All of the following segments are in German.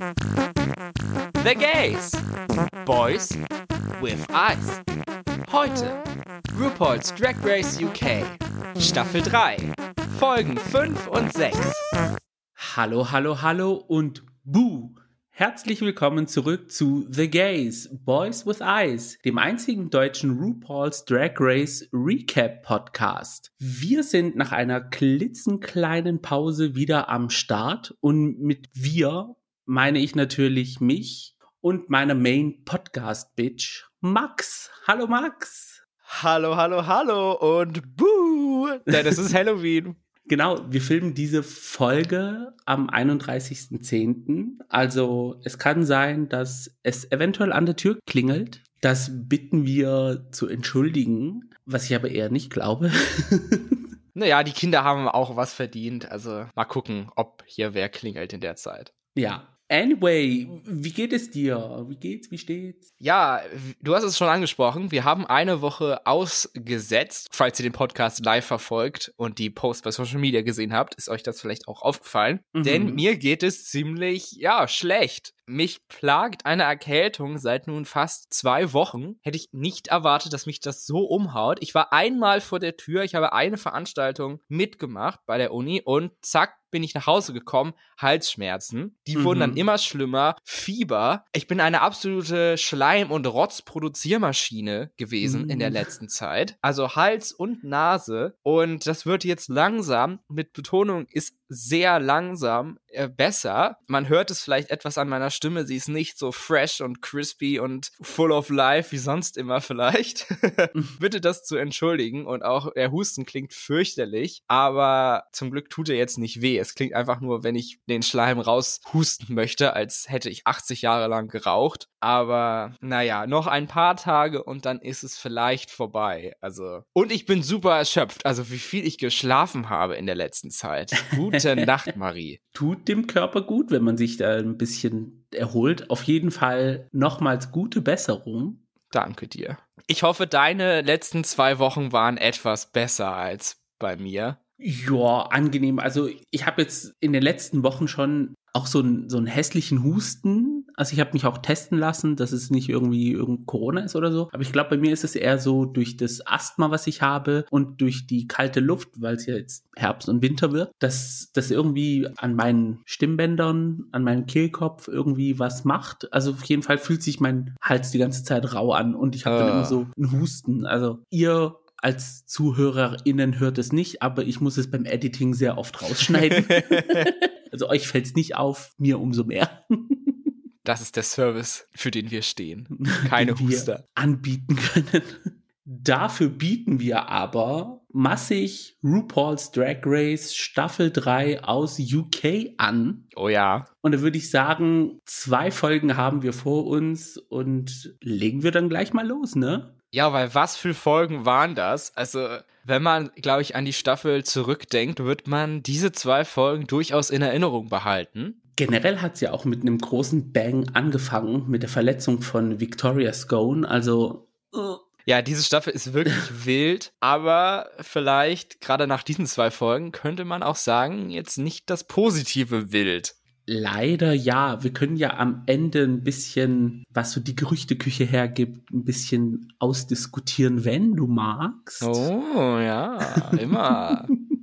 The Gays. Boys with Eyes. Heute RuPaul's Drag Race UK. Staffel 3. Folgen 5 und 6. Hallo, hallo, hallo und Boo! Herzlich willkommen zurück zu The Gays, Boys with Eyes, dem einzigen deutschen RuPaul's Drag Race Recap Podcast. Wir sind nach einer klitzenkleinen Pause wieder am Start und mit wir meine ich natürlich mich und meine Main Podcast Bitch, Max. Hallo Max. Hallo, hallo, hallo und Boo! Denn es ist Halloween. Genau, wir filmen diese Folge am 31.10. Also es kann sein, dass es eventuell an der Tür klingelt. Das bitten wir zu entschuldigen, was ich aber eher nicht glaube. naja, die Kinder haben auch was verdient. Also mal gucken, ob hier wer klingelt in der Zeit. Ja, Anyway, wie geht es dir? Wie geht's? Wie steht's? Ja, du hast es schon angesprochen. Wir haben eine Woche ausgesetzt. Falls ihr den Podcast live verfolgt und die Posts bei Social Media gesehen habt, ist euch das vielleicht auch aufgefallen. Mhm. Denn mir geht es ziemlich, ja, schlecht. Mich plagt eine Erkältung seit nun fast zwei Wochen. Hätte ich nicht erwartet, dass mich das so umhaut. Ich war einmal vor der Tür, ich habe eine Veranstaltung mitgemacht bei der Uni und zack, bin ich nach Hause gekommen, Halsschmerzen. Die mhm. wurden dann mhm. immer schlimmer, Fieber. Ich bin eine absolute Schleim- und Rotzproduziermaschine gewesen mhm. in der mhm. letzten Zeit. Also Hals und Nase. Und das wird jetzt langsam, mit Betonung ist sehr langsam besser. Man hört es vielleicht etwas an meiner Stimme. Sie ist nicht so fresh und crispy und full of life wie sonst immer vielleicht. Bitte das zu entschuldigen. Und auch der Husten klingt fürchterlich. Aber zum Glück tut er jetzt nicht weh. Es klingt einfach nur, wenn ich den Schleim raushusten möchte, als hätte ich 80 Jahre lang geraucht. Aber naja, noch ein paar Tage und dann ist es vielleicht vorbei. Also. Und ich bin super erschöpft. Also wie viel ich geschlafen habe in der letzten Zeit. Gute Nacht, Marie. Tut dem Körper gut, wenn man sich da ein bisschen erholt. Auf jeden Fall nochmals gute Besserung. Danke dir. Ich hoffe, deine letzten zwei Wochen waren etwas besser als bei mir. Ja, angenehm. Also ich habe jetzt in den letzten Wochen schon auch so, ein, so einen hässlichen Husten. Also ich habe mich auch testen lassen, dass es nicht irgendwie irgend Corona ist oder so. Aber ich glaube, bei mir ist es eher so durch das Asthma, was ich habe und durch die kalte Luft, weil es ja jetzt Herbst und Winter wird, dass das irgendwie an meinen Stimmbändern, an meinem Kehlkopf irgendwie was macht. Also auf jeden Fall fühlt sich mein Hals die ganze Zeit rau an und ich habe dann immer ah. so einen Husten. Also ihr als ZuhörerInnen hört es nicht, aber ich muss es beim Editing sehr oft rausschneiden. also euch fällt es nicht auf, mir umso mehr. das ist der Service, für den wir stehen. Keine den Huster. anbieten können. Dafür bieten wir aber massig RuPaul's Drag Race Staffel 3 aus UK an. Oh ja. Und da würde ich sagen, zwei Folgen haben wir vor uns und legen wir dann gleich mal los, ne? Ja, weil was für Folgen waren das? Also, wenn man, glaube ich, an die Staffel zurückdenkt, wird man diese zwei Folgen durchaus in Erinnerung behalten. Generell hat es ja auch mit einem großen Bang angefangen, mit der Verletzung von Victoria Scone. Also. Uh. Ja, diese Staffel ist wirklich wild, aber vielleicht gerade nach diesen zwei Folgen könnte man auch sagen, jetzt nicht das positive Wild. Leider ja. Wir können ja am Ende ein bisschen, was so die Gerüchteküche hergibt, ein bisschen ausdiskutieren, wenn du magst. Oh, ja, immer.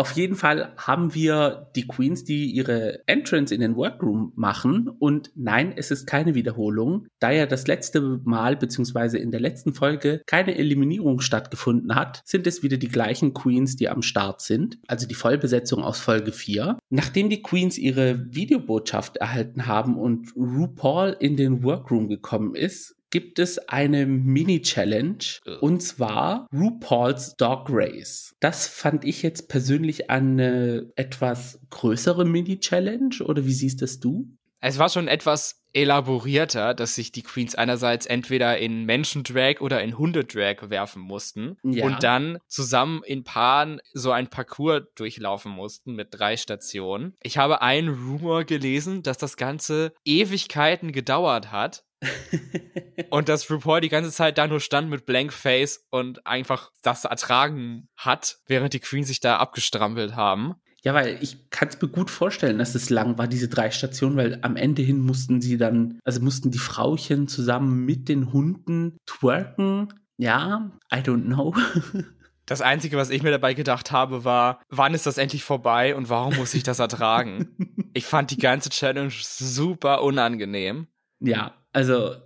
Auf jeden Fall haben wir die Queens, die ihre Entrance in den Workroom machen. Und nein, es ist keine Wiederholung. Da ja das letzte Mal beziehungsweise in der letzten Folge keine Eliminierung stattgefunden hat, sind es wieder die gleichen Queens, die am Start sind. Also die Vollbesetzung aus Folge 4. Nachdem die Queens ihre Videobotschaft erhalten haben und RuPaul in den Workroom gekommen ist, gibt es eine Mini-Challenge und zwar RuPaul's Dog Race. Das fand ich jetzt persönlich eine etwas größere Mini-Challenge oder wie siehst das du? Es war schon etwas elaborierter, dass sich die Queens einerseits entweder in Menschendrag oder in Hundedrag werfen mussten ja. und dann zusammen in Paaren so ein Parcours durchlaufen mussten mit drei Stationen. Ich habe einen Rumor gelesen, dass das Ganze Ewigkeiten gedauert hat, und dass RuPaul die ganze Zeit da nur stand mit Blank Face und einfach das ertragen hat, während die Queens sich da abgestrampelt haben. Ja, weil ich kann es mir gut vorstellen, dass es lang war, diese drei Stationen, weil am Ende hin mussten sie dann, also mussten die Frauchen zusammen mit den Hunden twerken. Ja, I don't know. Das Einzige, was ich mir dabei gedacht habe, war, wann ist das endlich vorbei und warum muss ich das ertragen? ich fand die ganze Challenge super unangenehm. Ja, also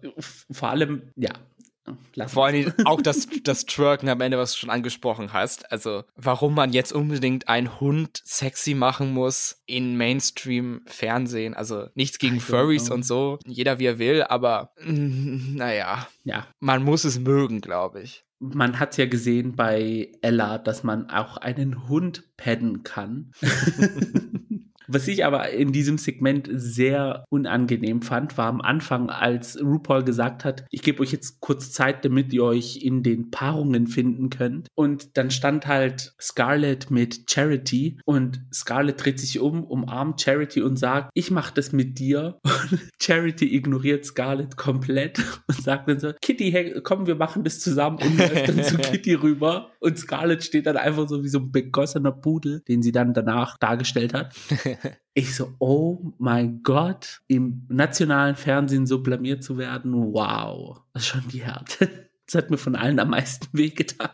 vor allem, ja, Lass Vor allem auch das, das Twerken am Ende, was du schon angesprochen hast. Also, warum man jetzt unbedingt einen Hund sexy machen muss in Mainstream-Fernsehen. Also, nichts gegen Furries und so. Jeder wie er will, aber mm, naja. Ja. Man muss es mögen, glaube ich. Man hat ja gesehen bei Ella, dass man auch einen Hund padden kann. Was ich aber in diesem Segment sehr unangenehm fand, war am Anfang, als RuPaul gesagt hat, ich gebe euch jetzt kurz Zeit, damit ihr euch in den Paarungen finden könnt. Und dann stand halt Scarlett mit Charity und Scarlett dreht sich um, umarmt Charity und sagt, ich mache das mit dir. Und Charity ignoriert Scarlett komplett und sagt dann so, Kitty, hey, komm, wir machen das zusammen und läuft dann zu Kitty rüber. Und Scarlett steht dann einfach so wie so ein begossener Pudel, den sie dann danach dargestellt hat. Ich so, oh mein Gott, im nationalen Fernsehen so blamiert zu werden, wow, das ist schon die Härte. Das hat mir von allen am meisten wehgetan.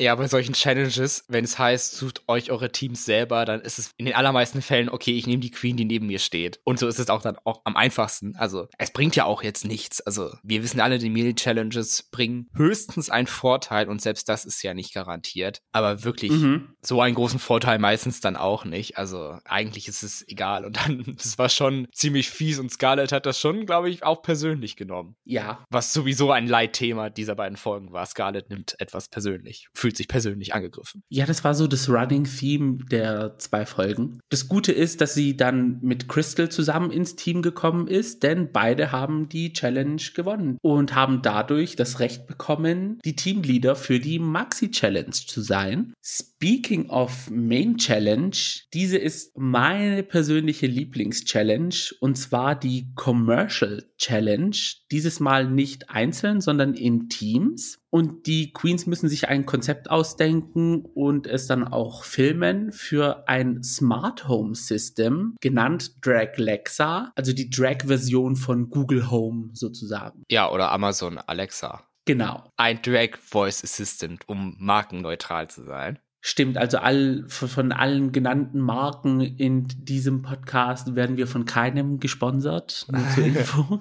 Ja, bei solchen Challenges, wenn es heißt, sucht euch eure Teams selber, dann ist es in den allermeisten Fällen, okay, ich nehme die Queen, die neben mir steht. Und so ist es auch dann auch am einfachsten. Also, es bringt ja auch jetzt nichts. Also, wir wissen alle, die Melee-Challenges bringen höchstens einen Vorteil und selbst das ist ja nicht garantiert. Aber wirklich mhm. so einen großen Vorteil meistens dann auch nicht. Also, eigentlich ist es egal. Und dann, es war schon ziemlich fies und Scarlett hat das schon, glaube ich, auch persönlich genommen. Ja. Was sowieso ein Leitthema dieser beiden Folgen war. Scarlett nimmt etwas persönlich. Für fühlt sich persönlich angegriffen. Ja, das war so das Running Theme der zwei Folgen. Das Gute ist, dass sie dann mit Crystal zusammen ins Team gekommen ist, denn beide haben die Challenge gewonnen und haben dadurch das Recht bekommen, die Teamleader für die Maxi Challenge zu sein. Speaking of Main Challenge, diese ist meine persönliche Lieblings-Challenge und zwar die Commercial Challenge. Dieses Mal nicht einzeln, sondern in Teams. Und die Queens müssen sich ein Konzept ausdenken und es dann auch filmen für ein Smart Home System, genannt Drag Lexa, also die Drag-Version von Google Home sozusagen. Ja, oder Amazon Alexa. Genau. Ein Drag Voice Assistant, um markenneutral zu sein. Stimmt, also all, von allen genannten Marken in diesem Podcast werden wir von keinem gesponsert. Nur zur Info.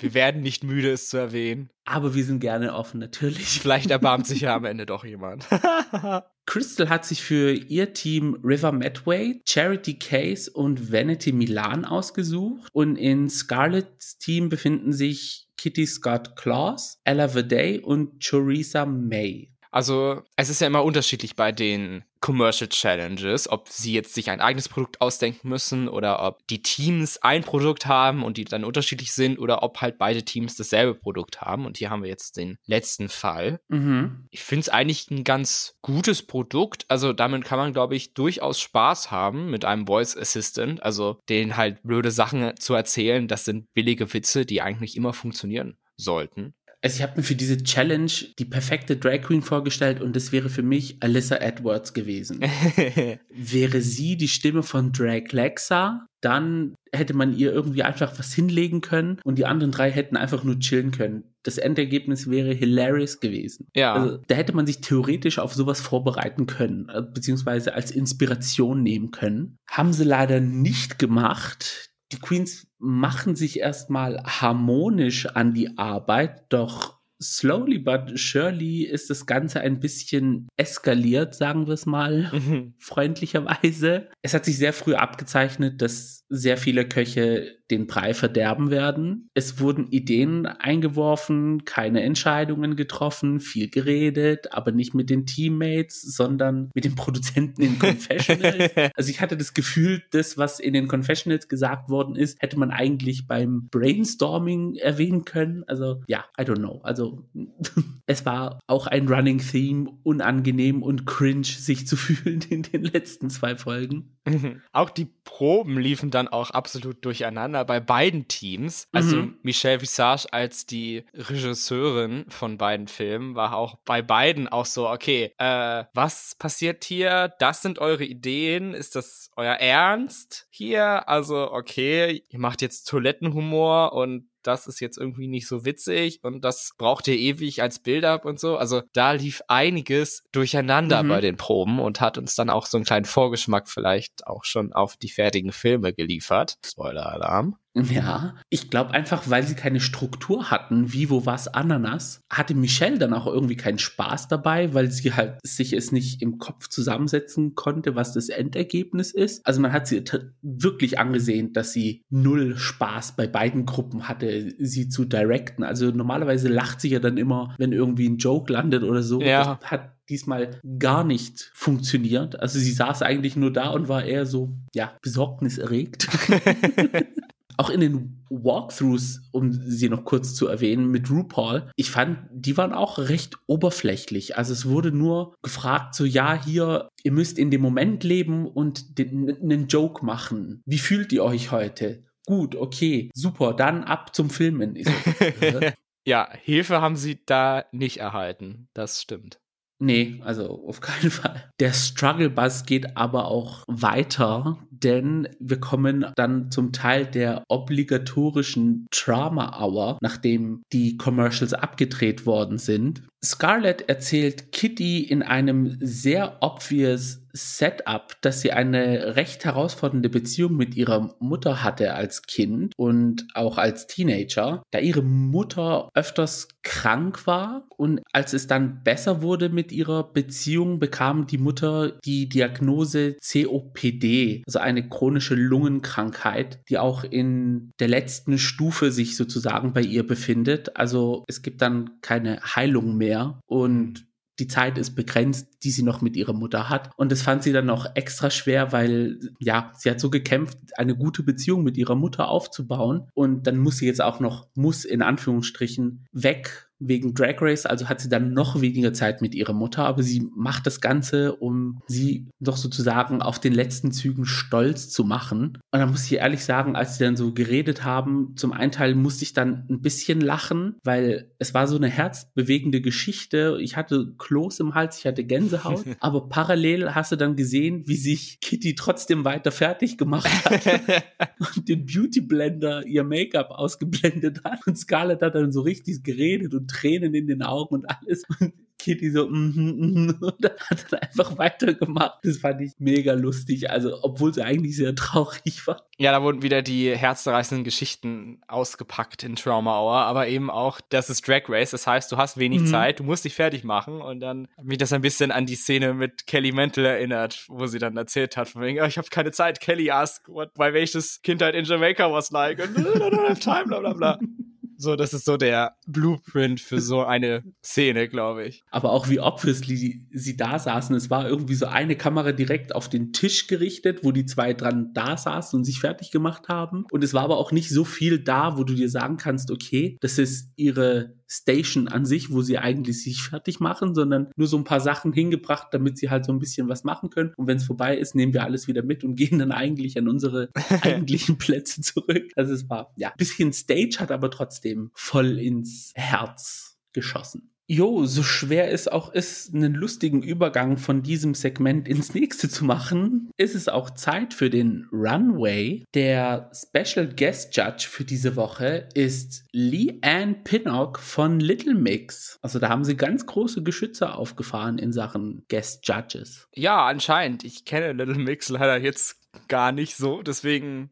Wir werden nicht müde, es zu erwähnen. Aber wir sind gerne offen, natürlich. Vielleicht erbarmt sich ja am Ende doch jemand. Crystal hat sich für ihr Team River Medway, Charity Case und Vanity Milan ausgesucht. Und in Scarletts Team befinden sich Kitty Scott Claus, Ella Vaday und Choriza May. Also es ist ja immer unterschiedlich bei den Commercial Challenges, ob sie jetzt sich ein eigenes Produkt ausdenken müssen oder ob die Teams ein Produkt haben und die dann unterschiedlich sind oder ob halt beide Teams dasselbe Produkt haben. Und hier haben wir jetzt den letzten Fall. Mhm. Ich finde es eigentlich ein ganz gutes Produkt. Also damit kann man, glaube ich, durchaus Spaß haben mit einem Voice Assistant. Also denen halt blöde Sachen zu erzählen. Das sind billige Witze, die eigentlich immer funktionieren sollten. Also ich habe mir für diese Challenge die perfekte Drag Queen vorgestellt und das wäre für mich Alyssa Edwards gewesen. wäre sie die Stimme von Drag Lexa, dann hätte man ihr irgendwie einfach was hinlegen können und die anderen drei hätten einfach nur chillen können. Das Endergebnis wäre hilarious gewesen. Ja. Also, da hätte man sich theoretisch auf sowas vorbereiten können, äh, beziehungsweise als Inspiration nehmen können. Haben sie leider nicht gemacht die Queens machen sich erstmal harmonisch an die Arbeit, doch slowly but surely ist das Ganze ein bisschen eskaliert, sagen wir es mal mhm. freundlicherweise. Es hat sich sehr früh abgezeichnet, dass sehr viele Köche den Brei verderben werden. Es wurden Ideen eingeworfen, keine Entscheidungen getroffen, viel geredet, aber nicht mit den Teammates, sondern mit den Produzenten in Confessionals. also ich hatte das Gefühl, das, was in den Confessionals gesagt worden ist, hätte man eigentlich beim Brainstorming erwähnen können. Also ja, I don't know. Also es war auch ein Running Theme, unangenehm und cringe sich zu fühlen in den letzten zwei Folgen. Auch die Proben liefen dann auch absolut durcheinander durcheinander bei beiden Teams. Also Mhm. Michelle Visage als die Regisseurin von beiden Filmen war auch bei beiden auch so, okay, äh, was passiert hier? Das sind eure Ideen? Ist das euer Ernst hier? Also, okay, ihr macht jetzt Toilettenhumor und das ist jetzt irgendwie nicht so witzig und das braucht ihr ewig als Build-up und so. Also da lief einiges durcheinander Mhm. bei den Proben und hat uns dann auch so einen kleinen Vorgeschmack vielleicht auch schon auf die fertigen Filme geliefert. Spoiler-Alarm. Ja, ich glaube einfach, weil sie keine Struktur hatten, wie, wo, was, Ananas, hatte Michelle dann auch irgendwie keinen Spaß dabei, weil sie halt sich es nicht im Kopf zusammensetzen konnte, was das Endergebnis ist. Also man hat sie wirklich angesehen, dass sie null Spaß bei beiden Gruppen hatte, sie zu directen. Also normalerweise lacht sie ja dann immer, wenn irgendwie ein Joke landet oder so. Ja. Das hat diesmal gar nicht funktioniert. Also sie saß eigentlich nur da und war eher so, ja, besorgniserregt. Auch in den Walkthroughs, um sie noch kurz zu erwähnen, mit RuPaul, ich fand, die waren auch recht oberflächlich. Also es wurde nur gefragt, so ja, hier, ihr müsst in dem Moment leben und den, einen Joke machen. Wie fühlt ihr euch heute? Gut, okay, super, dann ab zum Filmen. Ja, Hilfe haben sie da nicht erhalten. Das stimmt. Nee, also auf keinen Fall. Der Struggle Bus geht aber auch weiter, denn wir kommen dann zum Teil der obligatorischen Drama Hour, nachdem die Commercials abgedreht worden sind. Scarlett erzählt Kitty in einem sehr obvious Setup, dass sie eine recht herausfordernde Beziehung mit ihrer Mutter hatte als Kind und auch als Teenager, da ihre Mutter öfters krank war und als es dann besser wurde mit ihrer Beziehung, bekam die Mutter die Diagnose COPD, also eine chronische Lungenkrankheit, die auch in der letzten Stufe sich sozusagen bei ihr befindet. Also es gibt dann keine Heilung mehr und die Zeit ist begrenzt, die sie noch mit ihrer Mutter hat. Und das fand sie dann auch extra schwer, weil, ja, sie hat so gekämpft, eine gute Beziehung mit ihrer Mutter aufzubauen. Und dann muss sie jetzt auch noch, muss in Anführungsstrichen, weg wegen Drag Race, also hat sie dann noch weniger Zeit mit ihrer Mutter, aber sie macht das Ganze, um sie doch sozusagen auf den letzten Zügen stolz zu machen. Und da muss ich ehrlich sagen, als sie dann so geredet haben, zum einen Teil musste ich dann ein bisschen lachen, weil es war so eine herzbewegende Geschichte. Ich hatte Kloß im Hals, ich hatte Gänsehaut, aber parallel hast du dann gesehen, wie sich Kitty trotzdem weiter fertig gemacht hat und den Beauty Blender ihr Make-up ausgeblendet hat und Scarlett hat dann so richtig geredet und Tränen in den Augen und alles. Und Kitty so mhm, mhm, und dann hat dann einfach weitergemacht. Das fand ich mega lustig, also obwohl sie eigentlich sehr traurig war. Ja, da wurden wieder die herzzerreißenden Geschichten ausgepackt in Trauma Hour, aber eben auch, das ist Drag Race, das heißt, du hast wenig Mhm. Zeit, du musst dich fertig machen. Und dann hat mich das ein bisschen an die Szene mit Kelly Mantle erinnert, wo sie dann erzählt hat, von wegen, oh, ich habe keine Zeit, Kelly asked what my welches Kindheit in Jamaica was like. Und I don't have time, bla bla bla. So, das ist so der Blueprint für so eine Szene, glaube ich. aber auch wie obviously sie da saßen. Es war irgendwie so eine Kamera direkt auf den Tisch gerichtet, wo die zwei dran da saßen und sich fertig gemacht haben. Und es war aber auch nicht so viel da, wo du dir sagen kannst, okay, das ist ihre Station an sich, wo sie eigentlich sich fertig machen, sondern nur so ein paar Sachen hingebracht, damit sie halt so ein bisschen was machen können. Und wenn es vorbei ist, nehmen wir alles wieder mit und gehen dann eigentlich an unsere eigentlichen Plätze zurück. Also es war ja ein bisschen Stage, hat aber trotzdem voll ins Herz geschossen. Jo, so schwer es auch ist, einen lustigen Übergang von diesem Segment ins nächste zu machen, ist es auch Zeit für den Runway. Der Special Guest Judge für diese Woche ist Lee Ann Pinnock von Little Mix. Also da haben sie ganz große Geschütze aufgefahren in Sachen Guest Judges. Ja, anscheinend. Ich kenne Little Mix leider jetzt gar nicht so. Deswegen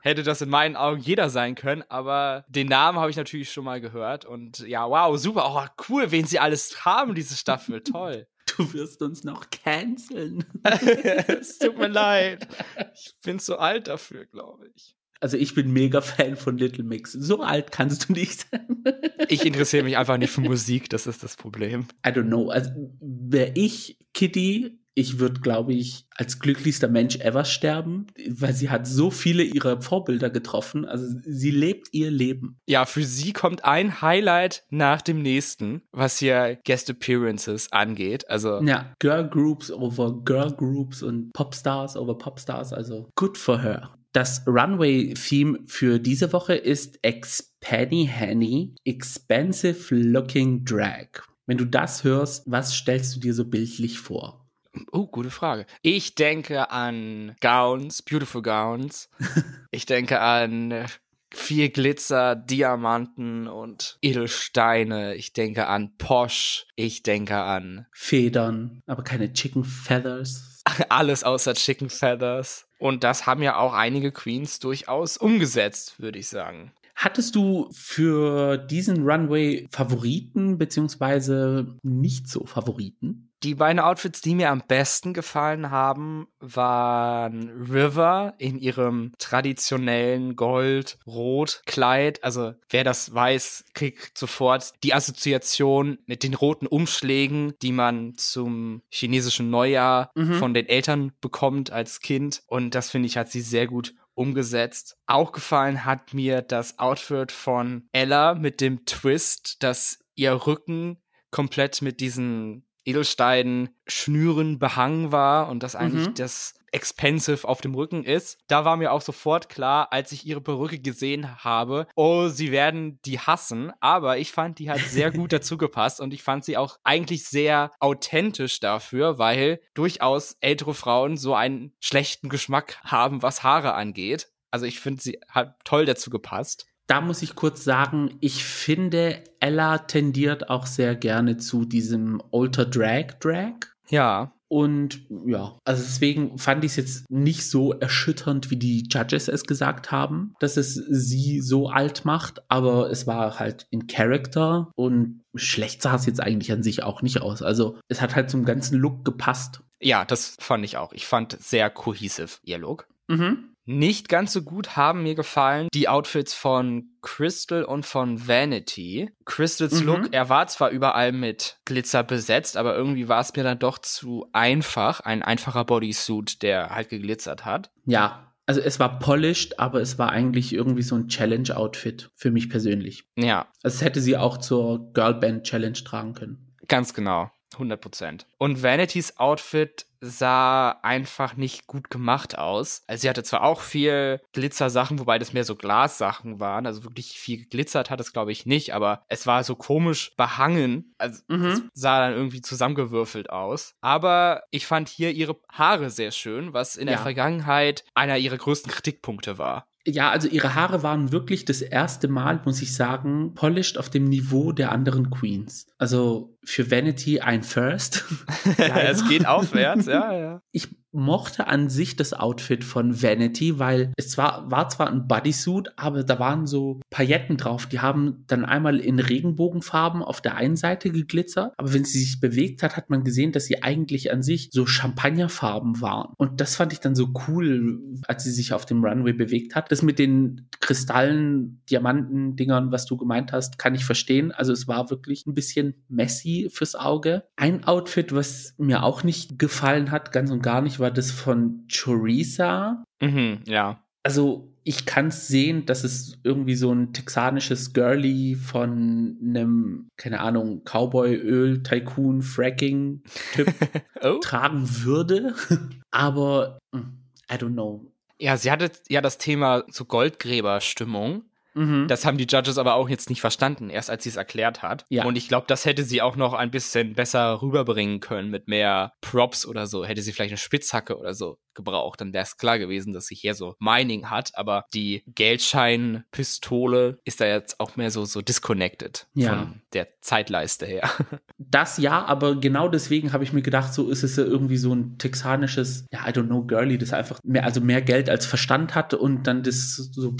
hätte das in meinen Augen jeder sein können. Aber den Namen habe ich natürlich schon mal gehört. Und ja, wow, super. Oh, cool, wen sie alles haben, diese Staffel. Toll. Du wirst uns noch canceln. es tut mir leid. Ich bin zu alt dafür, glaube ich. Also ich bin mega Fan von Little Mix. So alt kannst du nicht sein. Ich interessiere mich einfach nicht für Musik, das ist das Problem. I don't know. Also wäre ich Kitty, ich würde, glaube ich, als glücklichster Mensch ever sterben, weil sie hat so viele ihrer Vorbilder getroffen. Also sie lebt ihr Leben. Ja, für sie kommt ein Highlight nach dem nächsten, was hier Guest Appearances angeht. Also Ja, Girl Groups over Girl Groups und Popstars over Popstars. Also good for her. Das Runway-Theme für diese Woche ist Expenny Henny, Expensive Looking Drag. Wenn du das hörst, was stellst du dir so bildlich vor? Oh, gute Frage. Ich denke an Gowns, Beautiful Gowns. ich denke an viel Glitzer, Diamanten und Edelsteine. Ich denke an Posh. Ich denke an Federn, aber keine Chicken Feathers. Alles außer Chicken Feathers. Und das haben ja auch einige Queens durchaus umgesetzt, würde ich sagen. Hattest du für diesen Runway Favoriten beziehungsweise nicht so Favoriten? Die beiden Outfits, die mir am besten gefallen haben, waren River in ihrem traditionellen Gold-Rot-Kleid. Also wer das weiß, kriegt sofort die Assoziation mit den roten Umschlägen, die man zum chinesischen Neujahr mhm. von den Eltern bekommt als Kind. Und das finde ich, hat sie sehr gut umgesetzt. Auch gefallen hat mir das Outfit von Ella mit dem Twist, dass ihr Rücken komplett mit diesen Edelsteinen Schnüren behangen war und das eigentlich mhm. das expensive auf dem Rücken ist. Da war mir auch sofort klar, als ich ihre Perücke gesehen habe, oh, sie werden die hassen. Aber ich fand, die hat sehr gut dazu gepasst und ich fand sie auch eigentlich sehr authentisch dafür, weil durchaus ältere Frauen so einen schlechten Geschmack haben, was Haare angeht. Also ich finde, sie hat toll dazu gepasst da muss ich kurz sagen, ich finde, Ella tendiert auch sehr gerne zu diesem Alter Drag Drag. Ja. Und ja, also deswegen fand ich es jetzt nicht so erschütternd, wie die Judges es gesagt haben, dass es sie so alt macht, aber es war halt in Character und schlecht sah es jetzt eigentlich an sich auch nicht aus. Also es hat halt zum ganzen Look gepasst. Ja, das fand ich auch. Ich fand sehr cohesive ihr Look. Mhm. Nicht ganz so gut haben mir gefallen die Outfits von Crystal und von Vanity. Crystals mhm. Look, er war zwar überall mit Glitzer besetzt, aber irgendwie war es mir dann doch zu einfach. Ein einfacher Bodysuit, der halt geglitzert hat. Ja, also es war polished, aber es war eigentlich irgendwie so ein Challenge-Outfit für mich persönlich. Ja. Also es hätte sie auch zur Girlband Challenge tragen können. Ganz genau. 100 Prozent. Und Vanities Outfit sah einfach nicht gut gemacht aus. Also sie hatte zwar auch viel Glitzersachen, wobei das mehr so Glassachen waren, also wirklich viel geglitzert hat es glaube ich nicht, aber es war so komisch behangen, also mhm. sah dann irgendwie zusammengewürfelt aus. Aber ich fand hier ihre Haare sehr schön, was in ja. der Vergangenheit einer ihrer größten Kritikpunkte war. Ja, also ihre Haare waren wirklich das erste Mal, muss ich sagen, polished auf dem Niveau der anderen Queens. Also für Vanity ein First. es geht aufwärts, ja, ja. Ich mochte an sich das Outfit von Vanity, weil es zwar, war zwar ein Bodysuit, aber da waren so Pailletten drauf. Die haben dann einmal in Regenbogenfarben auf der einen Seite geglitzert, aber wenn sie sich bewegt hat, hat man gesehen, dass sie eigentlich an sich so Champagnerfarben waren. Und das fand ich dann so cool, als sie sich auf dem Runway bewegt hat. Das mit den Kristallen, Diamanten, Dingern, was du gemeint hast, kann ich verstehen. Also es war wirklich ein bisschen messy fürs Auge. Ein Outfit, was mir auch nicht gefallen hat, ganz und gar nicht, war das von Choriza. Mhm, ja. Also ich kann es sehen, dass es irgendwie so ein texanisches Girlie von einem, keine Ahnung, Cowboy-Öl, Tycoon, Fracking-Typ oh. tragen würde. Aber hm, I don't know. Ja, sie hatte ja das Thema so Goldgräberstimmung. Mhm. Das haben die Judges aber auch jetzt nicht verstanden, erst als sie es erklärt hat. Ja. Und ich glaube, das hätte sie auch noch ein bisschen besser rüberbringen können mit mehr Props oder so. Hätte sie vielleicht eine Spitzhacke oder so gebraucht, dann wäre es klar gewesen, dass sie hier so Mining hat. Aber die Geldscheinpistole ist da jetzt auch mehr so, so disconnected ja. von der Zeitleiste her. Das ja, aber genau deswegen habe ich mir gedacht, so ist es ja irgendwie so ein texanisches, ja, I don't know, Girlie, das einfach mehr, also mehr Geld als Verstand hatte und dann das so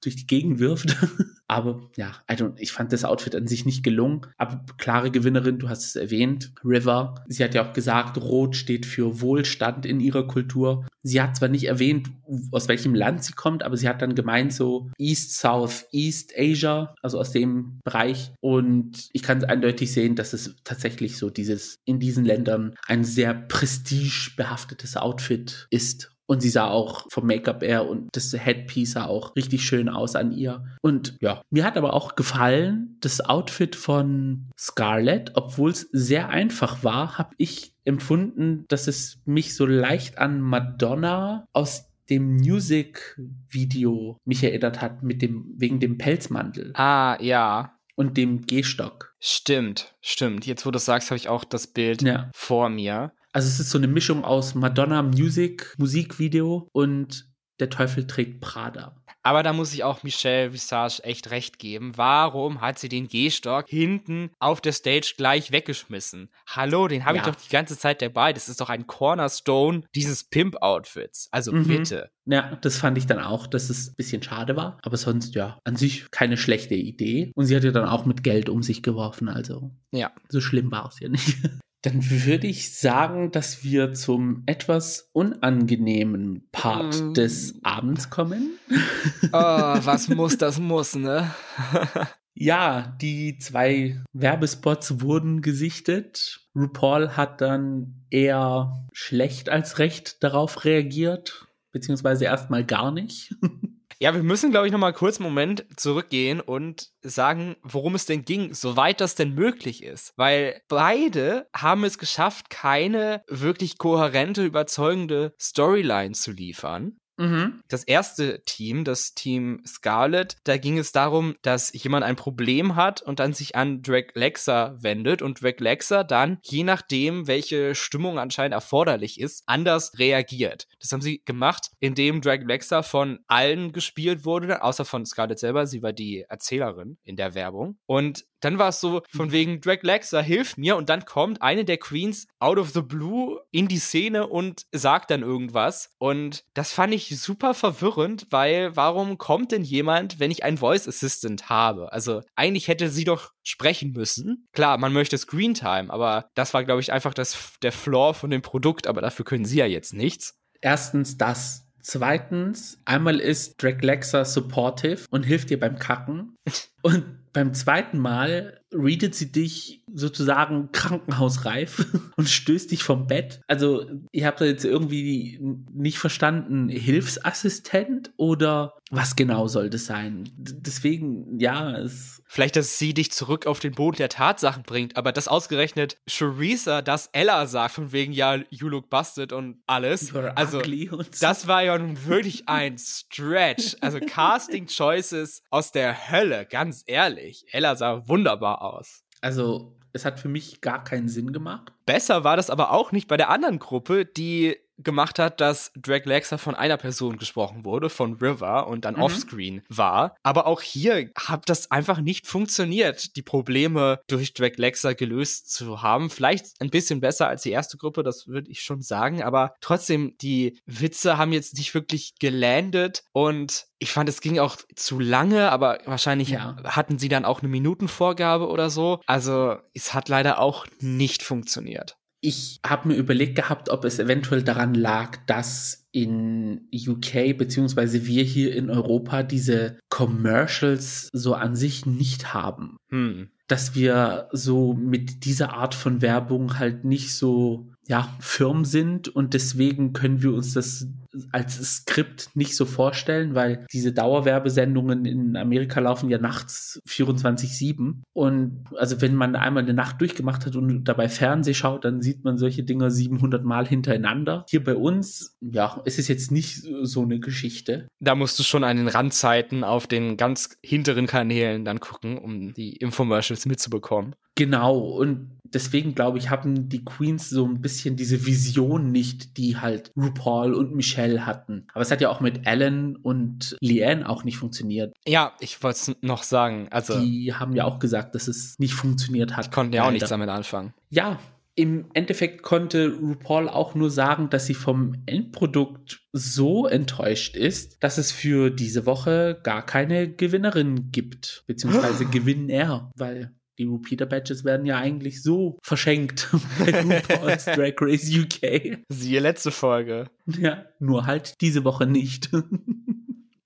durch die Gegend wirft. Aber ja, ich fand das Outfit an sich nicht gelungen. Aber klare Gewinnerin, du hast es erwähnt, River. Sie hat ja auch gesagt, Rot steht für Wohlstand in ihrer Kultur. Sie hat zwar nicht erwähnt, aus welchem Land sie kommt, aber sie hat dann gemeint so East, South, East Asia, also aus dem Bereich. Und ich kann eindeutig sehen, dass es tatsächlich so dieses in diesen Ländern ein sehr prestigebehaftetes Outfit ist und sie sah auch vom Make-up her und das Headpiece sah auch richtig schön aus an ihr. Und ja, mir hat aber auch gefallen, das Outfit von Scarlett, obwohl es sehr einfach war, habe ich empfunden, dass es mich so leicht an Madonna aus dem Music-Video mich erinnert hat, mit dem, wegen dem Pelzmantel. Ah, ja. Und dem Gehstock. Stimmt, stimmt. Jetzt, wo du sagst, habe ich auch das Bild Ja. vor mir. Also es ist so eine Mischung aus Madonna Music, Musikvideo und der Teufel trägt Prada. Aber da muss ich auch Michelle Visage echt recht geben. Warum hat sie den Gehstock hinten auf der Stage gleich weggeschmissen? Hallo, den habe ich Ja. doch die ganze Zeit dabei. Das ist doch ein Cornerstone dieses Pimp-Outfits. Also Mhm. bitte. Ja, das fand ich dann auch, dass es ein bisschen schade war. Aber sonst, ja, an sich keine schlechte Idee. Und sie hat ja dann auch mit Geld um sich geworfen. Also Ja. so schlimm war es ja nicht. Dann würde ich sagen, dass wir zum etwas unangenehmen Part Mm. des Abends kommen. Oh, was muss, das muss, ne? Ja, die zwei Werbespots wurden gesichtet. RuPaul hat dann eher schlecht als recht darauf reagiert, beziehungsweise erstmal gar nicht. Ja, wir müssen, glaube ich, noch mal kurz einen Moment zurückgehen und sagen, worum es denn ging, soweit das denn möglich ist. Weil beide haben es geschafft, keine wirklich kohärente, überzeugende Storyline zu liefern. Mhm. Das erste Team, das Team Scarlet, da ging es darum, dass jemand ein Problem hat und dann sich an Drag Lexa wendet und Drag Lexa dann, je nachdem, welche Stimmung anscheinend erforderlich ist, anders reagiert. Das haben sie gemacht, indem Drag Lexa von allen gespielt wurde, außer von Scarlet selber. Sie war die Erzählerin in der Werbung. Und dann war es so, von wegen Drag Lexa, hilf mir. Und dann kommt eine der Queens out of the blue in die Szene und sagt dann irgendwas. Und das fand ich super verwirrend, weil warum kommt denn jemand, wenn ich einen Voice Assistant habe? Also eigentlich hätte sie doch sprechen müssen. Klar, man möchte Screentime, aber das war, glaube ich, einfach das, der Flaw von dem Produkt. Aber dafür können sie ja jetzt nichts. Erstens das. Zweitens, einmal ist Drag Lexa supportive und hilft dir beim Kacken. Und beim zweiten Mal readet sie dich sozusagen krankenhausreif und stößt dich vom Bett. Also, ich habe da jetzt irgendwie nicht verstanden, Hilfsassistent oder was genau soll das sein? D- Deswegen, ja, es. Vielleicht, dass sie dich zurück auf den Boden der Tatsachen bringt, aber das ausgerechnet Charissa, das Ella sagt, von wegen, ja, you look busted und alles. Also, und so. das war ja nun wirklich ein Stretch. Also, Casting Choices aus der Hölle, ganz ehrlich. Ella sah wunderbar aus. Also, es hat für mich gar keinen Sinn gemacht. Besser war das aber auch nicht bei der anderen Gruppe, die gemacht hat, dass Drag Lexa von einer Person gesprochen wurde, von River und dann Mhm. offscreen war. Aber auch hier hat das einfach nicht funktioniert, die Probleme durch Drag Lexa gelöst zu haben. Vielleicht ein bisschen besser als die erste Gruppe, das würde ich schon sagen, aber trotzdem, die Witze haben jetzt nicht wirklich gelandet und ich fand, es ging auch zu lange, aber wahrscheinlich Ja. hatten sie dann auch eine Minutenvorgabe oder so. Also es hat leider auch nicht funktioniert. Ich habe mir überlegt gehabt, ob es eventuell daran lag, dass in UK beziehungsweise wir hier in Europa diese Commercials so an sich nicht haben. Hm. Dass wir so mit dieser Art von Werbung halt nicht so, ja, firm sind und deswegen können wir uns das als Skript nicht so vorstellen, weil diese Dauerwerbesendungen in Amerika laufen ja nachts 24-7 und also wenn man einmal eine Nacht durchgemacht hat und dabei Fernseh schaut, dann sieht man solche Dinger 700 Mal hintereinander. Hier bei uns, ja, es ist jetzt nicht so eine Geschichte. Da musst du schon an den Randzeiten auf den ganz hinteren Kanälen dann gucken, um die Infomercials mitzubekommen. Genau, und deswegen glaube ich, haben die Queens so ein bisschen diese Vision nicht, die halt RuPaul und Michelle hatten. Aber es hat ja auch mit Ellen und Leanne auch nicht funktioniert. Ja, ich wollte es noch sagen. Also, die Die haben ja auch gesagt, dass es nicht funktioniert hat. konnten ja auch nichts damit anfangen. Ja, im Endeffekt konnte RuPaul auch nur sagen, dass sie vom Endprodukt so enttäuscht ist, dass es für diese Woche gar keine Gewinnerin gibt, beziehungsweise Gewinner, weil die Repeater Badges werden ja eigentlich so verschenkt bei RuPaul's Drag Race UK. Siehe letzte Folge. Ja, nur halt diese Woche nicht.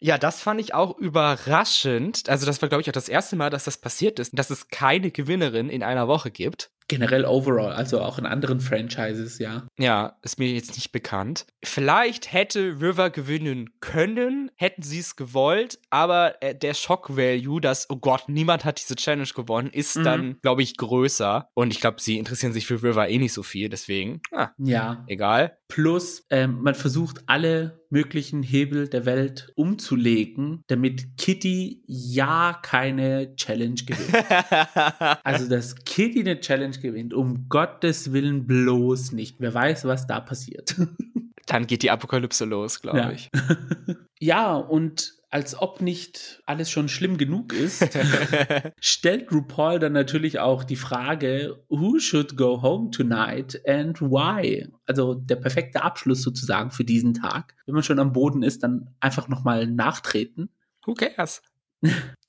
Ja, das fand ich auch überraschend. Also, das war, glaube ich, auch das erste Mal, dass das passiert ist, dass es keine Gewinnerin in einer Woche gibt. Generell overall, also auch in anderen Franchises, ja. Ja, ist mir jetzt nicht bekannt. Vielleicht hätte River gewinnen können, hätten sie es gewollt, aber äh, der Shock-Value, dass, oh Gott, niemand hat diese Challenge gewonnen, ist mhm. dann, glaube ich, größer. Und ich glaube, sie interessieren sich für River eh nicht so viel, deswegen, ah, ja. egal. Plus, ähm, man versucht alle möglichen Hebel der Welt umzulegen, damit Kitty ja keine Challenge gewinnt. also, dass Kitty eine Challenge gewinnt, um Gottes Willen bloß nicht. Wer weiß, was da passiert. Dann geht die Apokalypse los, glaube ja. ich. ja, und als ob nicht alles schon schlimm genug ist, stellt RuPaul dann natürlich auch die Frage, who should go home tonight and why? Also der perfekte Abschluss sozusagen für diesen Tag. Wenn man schon am Boden ist, dann einfach nochmal nachtreten. Who cares?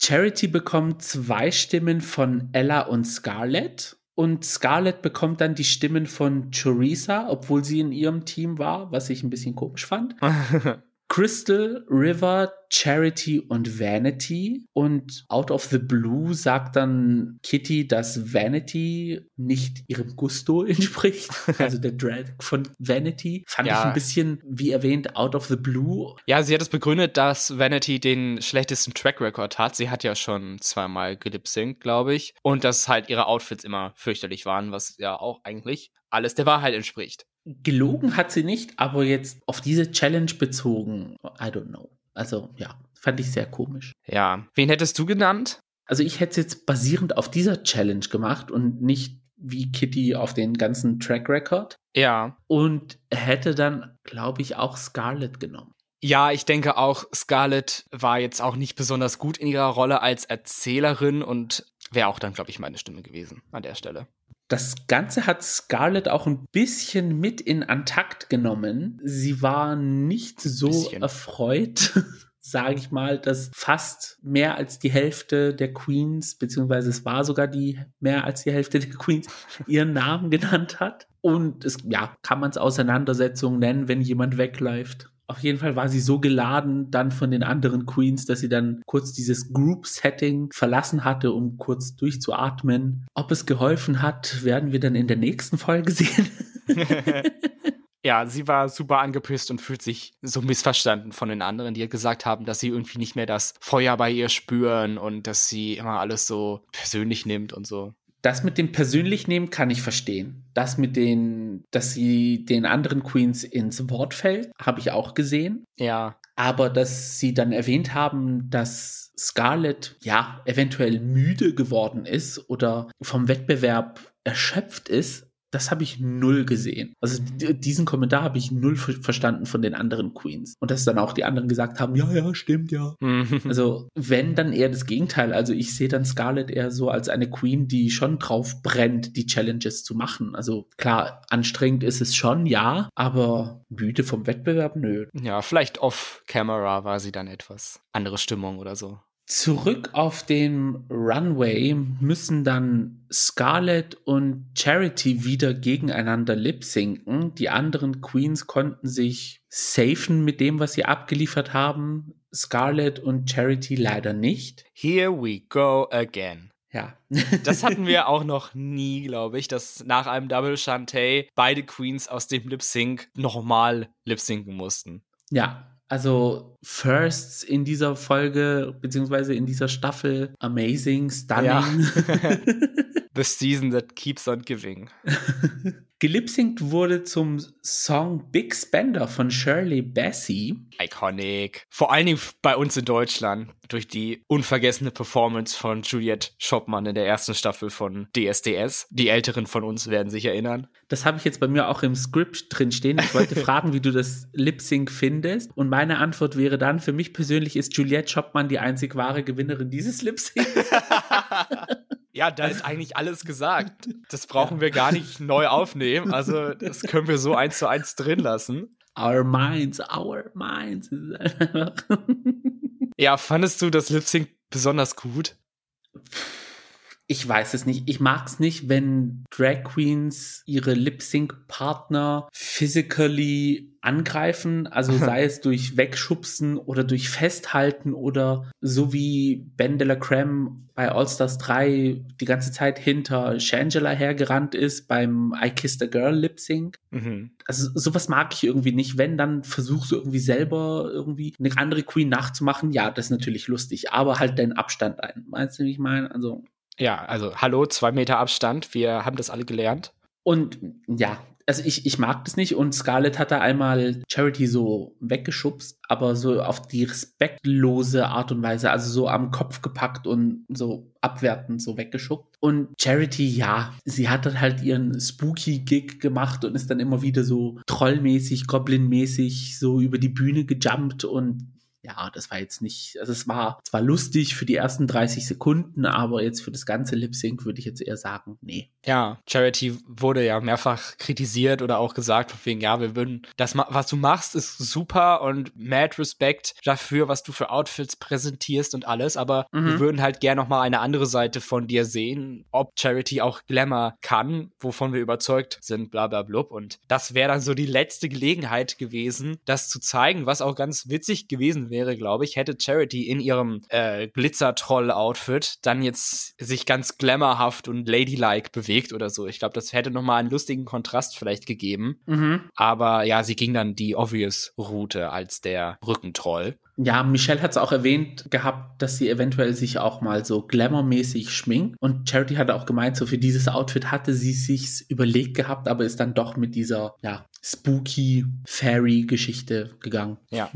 Charity bekommt zwei Stimmen von Ella und Scarlett. Und Scarlett bekommt dann die Stimmen von Choriza, obwohl sie in ihrem Team war, was ich ein bisschen komisch fand. Crystal, River, Charity und Vanity. Und out of the blue sagt dann Kitty, dass Vanity nicht ihrem Gusto entspricht. Also der Drag von Vanity fand ja. ich ein bisschen, wie erwähnt, out of the blue. Ja, sie hat es begründet, dass Vanity den schlechtesten Track Record hat. Sie hat ja schon zweimal gelipsingt, glaube ich. Und dass halt ihre Outfits immer fürchterlich waren, was ja auch eigentlich alles der Wahrheit entspricht. Gelogen hat sie nicht, aber jetzt auf diese Challenge bezogen, I don't know. Also ja, fand ich sehr komisch. Ja, wen hättest du genannt? Also ich hätte es jetzt basierend auf dieser Challenge gemacht und nicht wie Kitty auf den ganzen Track Record. Ja. Und hätte dann, glaube ich, auch Scarlett genommen. Ja, ich denke auch, Scarlett war jetzt auch nicht besonders gut in ihrer Rolle als Erzählerin und wäre auch dann, glaube ich, meine Stimme gewesen an der Stelle. Das Ganze hat Scarlett auch ein bisschen mit in Antakt genommen. Sie war nicht so bisschen. erfreut, sage ich mal, dass fast mehr als die Hälfte der Queens, beziehungsweise es war sogar die mehr als die Hälfte der Queens, ihren Namen genannt hat. Und es, ja, kann man es Auseinandersetzung nennen, wenn jemand wegläuft. Auf jeden Fall war sie so geladen dann von den anderen Queens, dass sie dann kurz dieses Group-Setting verlassen hatte, um kurz durchzuatmen. Ob es geholfen hat, werden wir dann in der nächsten Folge sehen. ja, sie war super angepisst und fühlt sich so missverstanden von den anderen, die gesagt haben, dass sie irgendwie nicht mehr das Feuer bei ihr spüren und dass sie immer alles so persönlich nimmt und so. Das mit dem persönlich nehmen kann ich verstehen. Das mit den, dass sie den anderen Queens ins Wort fällt, habe ich auch gesehen. Ja. Aber dass sie dann erwähnt haben, dass Scarlett ja eventuell müde geworden ist oder vom Wettbewerb erschöpft ist, das habe ich null gesehen. Also diesen Kommentar habe ich null verstanden von den anderen Queens. Und dass dann auch die anderen gesagt haben, ja, ja, stimmt, ja. also wenn, dann eher das Gegenteil. Also ich sehe dann Scarlett eher so als eine Queen, die schon drauf brennt, die Challenges zu machen. Also klar, anstrengend ist es schon, ja, aber müde vom Wettbewerb, nö. Ja, vielleicht off-camera war sie dann etwas andere Stimmung oder so. Zurück auf den Runway müssen dann Scarlett und Charity wieder gegeneinander lip-sinken. Die anderen Queens konnten sich safen mit dem, was sie abgeliefert haben. Scarlett und Charity leider nicht. Here we go again. Ja. das hatten wir auch noch nie, glaube ich, dass nach einem Double Shantae beide Queens aus dem Lip Sync nochmal lip sinken mussten. Ja, also Firsts in dieser Folge, beziehungsweise in dieser Staffel, amazing, stunning. Ja. The season that keeps on giving. Gelipsingt wurde zum Song Big Spender von Shirley Bassey. Iconic. Vor allen Dingen bei uns in Deutschland durch die unvergessene Performance von Juliette Schoppmann in der ersten Staffel von DSDS. Die Älteren von uns werden sich erinnern. Das habe ich jetzt bei mir auch im Skript drin stehen. Ich wollte fragen, wie du das Lip Sync findest. Und meine Antwort wäre dann, für mich persönlich ist Juliette Schoppmann die einzig wahre Gewinnerin dieses Lip Sync. Ja, da ist eigentlich alles gesagt. Das brauchen wir gar nicht neu aufnehmen. Also, das können wir so eins zu eins drin lassen. Our minds, our minds. ja, fandest du das Lip Sync besonders gut? Ich weiß es nicht. Ich mag es nicht, wenn Drag Queens ihre Lip-Sync-Partner physically angreifen, also sei es durch Wegschubsen oder durch Festhalten oder so wie Ben de la Creme bei All Stars 3 die ganze Zeit hinter Shangela hergerannt ist beim I Kissed a Girl Lip Sync. Mhm. Also sowas mag ich irgendwie nicht. Wenn, dann versuchst du irgendwie selber irgendwie eine andere Queen nachzumachen. Ja, das ist natürlich lustig, aber halt deinen Abstand ein. Meinst du, wie ich meine? Also ja, also hallo, zwei Meter Abstand. Wir haben das alle gelernt. Und ja, also ich, ich mag das nicht und Scarlett hat da einmal Charity so weggeschubst, aber so auf die respektlose Art und Weise, also so am Kopf gepackt und so abwertend so weggeschubst. Und Charity, ja, sie hat dann halt ihren Spooky-Gig gemacht und ist dann immer wieder so trollmäßig, Goblin-mäßig so über die Bühne gejumpt und ja, das war jetzt nicht, also es war zwar lustig für die ersten 30 Sekunden, aber jetzt für das ganze Lip Sync würde ich jetzt eher sagen, nee. Ja, Charity wurde ja mehrfach kritisiert oder auch gesagt, von wegen, ja, wir würden, das, was du machst, ist super und mad Respect dafür, was du für Outfits präsentierst und alles, aber mhm. wir würden halt gerne nochmal eine andere Seite von dir sehen, ob Charity auch Glamour kann, wovon wir überzeugt sind, bla bla blub. Und das wäre dann so die letzte Gelegenheit gewesen, das zu zeigen, was auch ganz witzig gewesen wäre wäre, glaube ich, hätte Charity in ihrem äh, Glitzer-Troll-Outfit dann jetzt sich ganz glamourhaft und ladylike bewegt oder so. Ich glaube, das hätte nochmal einen lustigen Kontrast vielleicht gegeben. Mhm. Aber ja, sie ging dann die obvious Route als der Brückentroll. Ja, Michelle hat es auch erwähnt gehabt, dass sie eventuell sich auch mal so glamourmäßig schminkt. Und Charity hat auch gemeint, so für dieses Outfit hatte sie sich's überlegt gehabt, aber ist dann doch mit dieser, ja, spooky Fairy-Geschichte gegangen. Ja.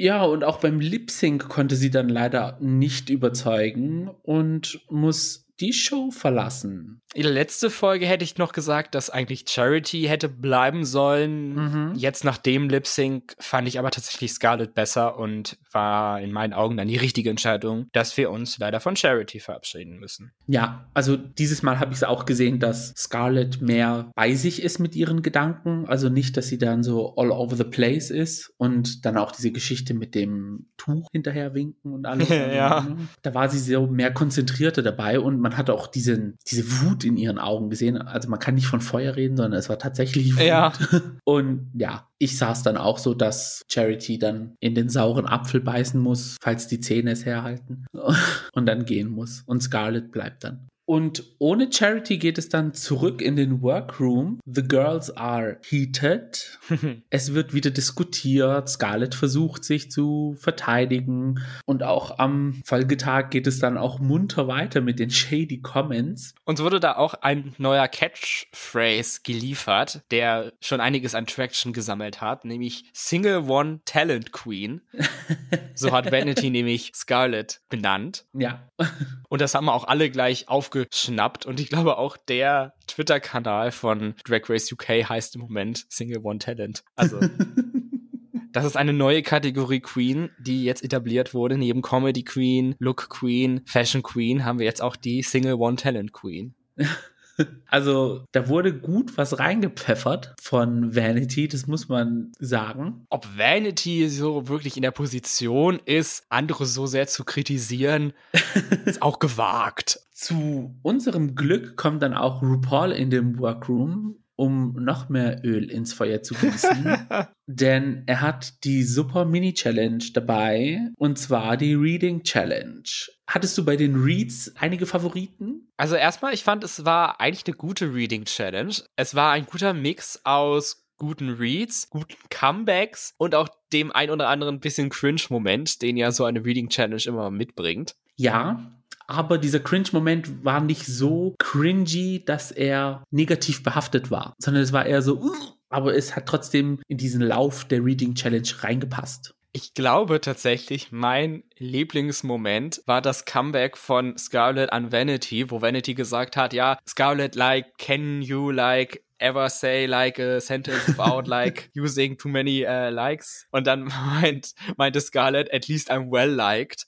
Ja, und auch beim Lip Sync konnte sie dann leider nicht überzeugen und muss die Show verlassen. In der letzten Folge hätte ich noch gesagt, dass eigentlich Charity hätte bleiben sollen. Mhm. Jetzt nach dem Lip Sync fand ich aber tatsächlich Scarlett besser und war in meinen Augen dann die richtige Entscheidung, dass wir uns leider von Charity verabschieden müssen. Ja, also dieses Mal habe ich es auch gesehen, dass Scarlett mehr bei sich ist mit ihren Gedanken. Also nicht, dass sie dann so all over the place ist und dann auch diese Geschichte mit dem Tuch hinterher winken und alles. ja. Da war sie so mehr konzentrierter dabei und man hat auch diesen, diese Wut Wut in ihren Augen gesehen. Also man kann nicht von Feuer reden, sondern es war tatsächlich Wut. Ja. Und ja, ich saß dann auch so, dass Charity dann in den sauren Apfel beißen muss, falls die Zähne es herhalten. Und dann gehen muss. Und Scarlett bleibt dann. Und ohne Charity geht es dann zurück in den Workroom. The girls are heated. es wird wieder diskutiert. Scarlett versucht sich zu verteidigen. Und auch am Folgetag geht es dann auch munter weiter mit den shady Comments. Uns wurde da auch ein neuer Catchphrase geliefert, der schon einiges an Traction gesammelt hat, nämlich Single One Talent Queen. so hat Vanity nämlich Scarlett benannt. Ja. Und das haben wir auch alle gleich aufgeschnappt. Und ich glaube auch der Twitter-Kanal von Drag Race UK heißt im Moment Single One Talent. Also. Das ist eine neue Kategorie Queen, die jetzt etabliert wurde. Neben Comedy Queen, Look Queen, Fashion Queen haben wir jetzt auch die Single One Talent Queen. Also da wurde gut was reingepfeffert von Vanity, das muss man sagen. Ob Vanity so wirklich in der Position ist, andere so sehr zu kritisieren, ist auch gewagt. Zu unserem Glück kommt dann auch RuPaul in dem Workroom um noch mehr Öl ins Feuer zu gießen. denn er hat die Super Mini Challenge dabei und zwar die Reading Challenge. Hattest du bei den Reads einige Favoriten? Also erstmal, ich fand, es war eigentlich eine gute Reading Challenge. Es war ein guter Mix aus guten Reads, guten Comebacks und auch dem ein oder anderen bisschen Cringe-Moment, den ja so eine Reading Challenge immer mitbringt. Ja, aber dieser Cringe-Moment war nicht so cringy, dass er negativ behaftet war, sondern es war eher so, uh, aber es hat trotzdem in diesen Lauf der Reading Challenge reingepasst. Ich glaube tatsächlich, mein Lieblingsmoment war das Comeback von Scarlett an Vanity, wo Vanity gesagt hat, ja, Scarlett, like, can you, like, ever say like a sentence without like using too many uh, likes? Und dann meint, meinte Scarlett, at least I'm well liked.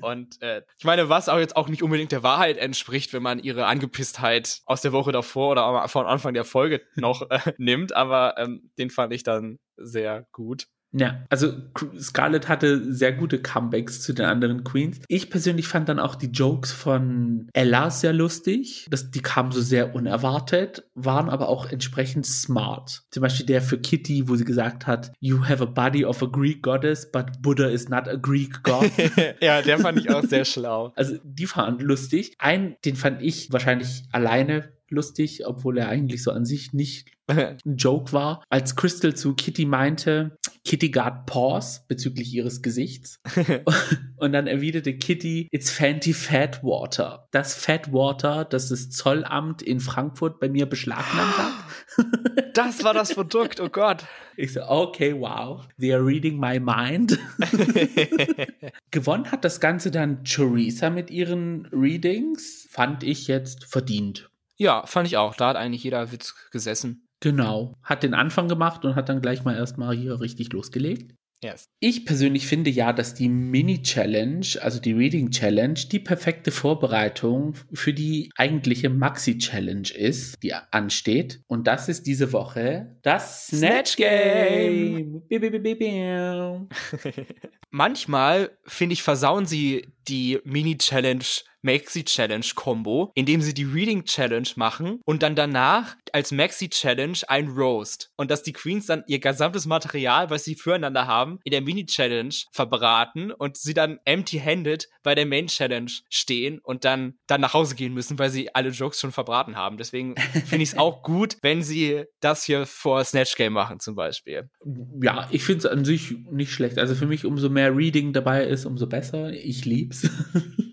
Und äh, ich meine, was auch jetzt auch nicht unbedingt der Wahrheit entspricht, wenn man ihre Angepisstheit aus der Woche davor oder von Anfang der Folge noch äh, nimmt, aber ähm, den fand ich dann sehr gut. Ja, also Scarlett hatte sehr gute Comebacks zu den anderen Queens. Ich persönlich fand dann auch die Jokes von Ella sehr lustig. Das, die kamen so sehr unerwartet, waren aber auch entsprechend smart. Zum Beispiel der für Kitty, wo sie gesagt hat, You have a body of a Greek goddess, but Buddha is not a Greek god. ja, der fand ich auch sehr schlau. Also die fanden lustig. Ein, den fand ich wahrscheinlich alleine lustig, obwohl er eigentlich so an sich nicht ein Joke war, als Crystal zu Kitty meinte, Kitty got pause bezüglich ihres Gesichts. und dann erwiderte Kitty, it's Fancy Fat Water. Das Fat Water, das das Zollamt in Frankfurt bei mir beschlagnahmt hat. das war das Produkt, oh Gott. Ich so, okay, wow. They are reading my mind. Gewonnen hat das Ganze dann Teresa mit ihren Readings. Fand ich jetzt verdient. Ja, fand ich auch. Da hat eigentlich jeder Witz gesessen. Genau. Hat den Anfang gemacht und hat dann gleich mal erstmal hier richtig losgelegt. Yes. Ich persönlich finde ja, dass die Mini-Challenge, also die Reading Challenge, die perfekte Vorbereitung für die eigentliche Maxi-Challenge ist, die ansteht. Und das ist diese Woche das Snatch Game. Manchmal, finde ich, versauen sie die Mini-Challenge Maxi Challenge Combo, indem sie die Reading Challenge machen und dann danach als Maxi Challenge ein Roast und dass die Queens dann ihr gesamtes Material, was sie füreinander haben, in der Mini Challenge verbraten und sie dann empty-handed bei der Main Challenge stehen und dann dann nach Hause gehen müssen, weil sie alle Jokes schon verbraten haben. Deswegen finde ich es auch gut, wenn sie das hier vor Snatch Game machen zum Beispiel. Ja, ich finde es an sich nicht schlecht. Also für mich umso mehr Reading dabei ist, umso besser. Ich lieb's.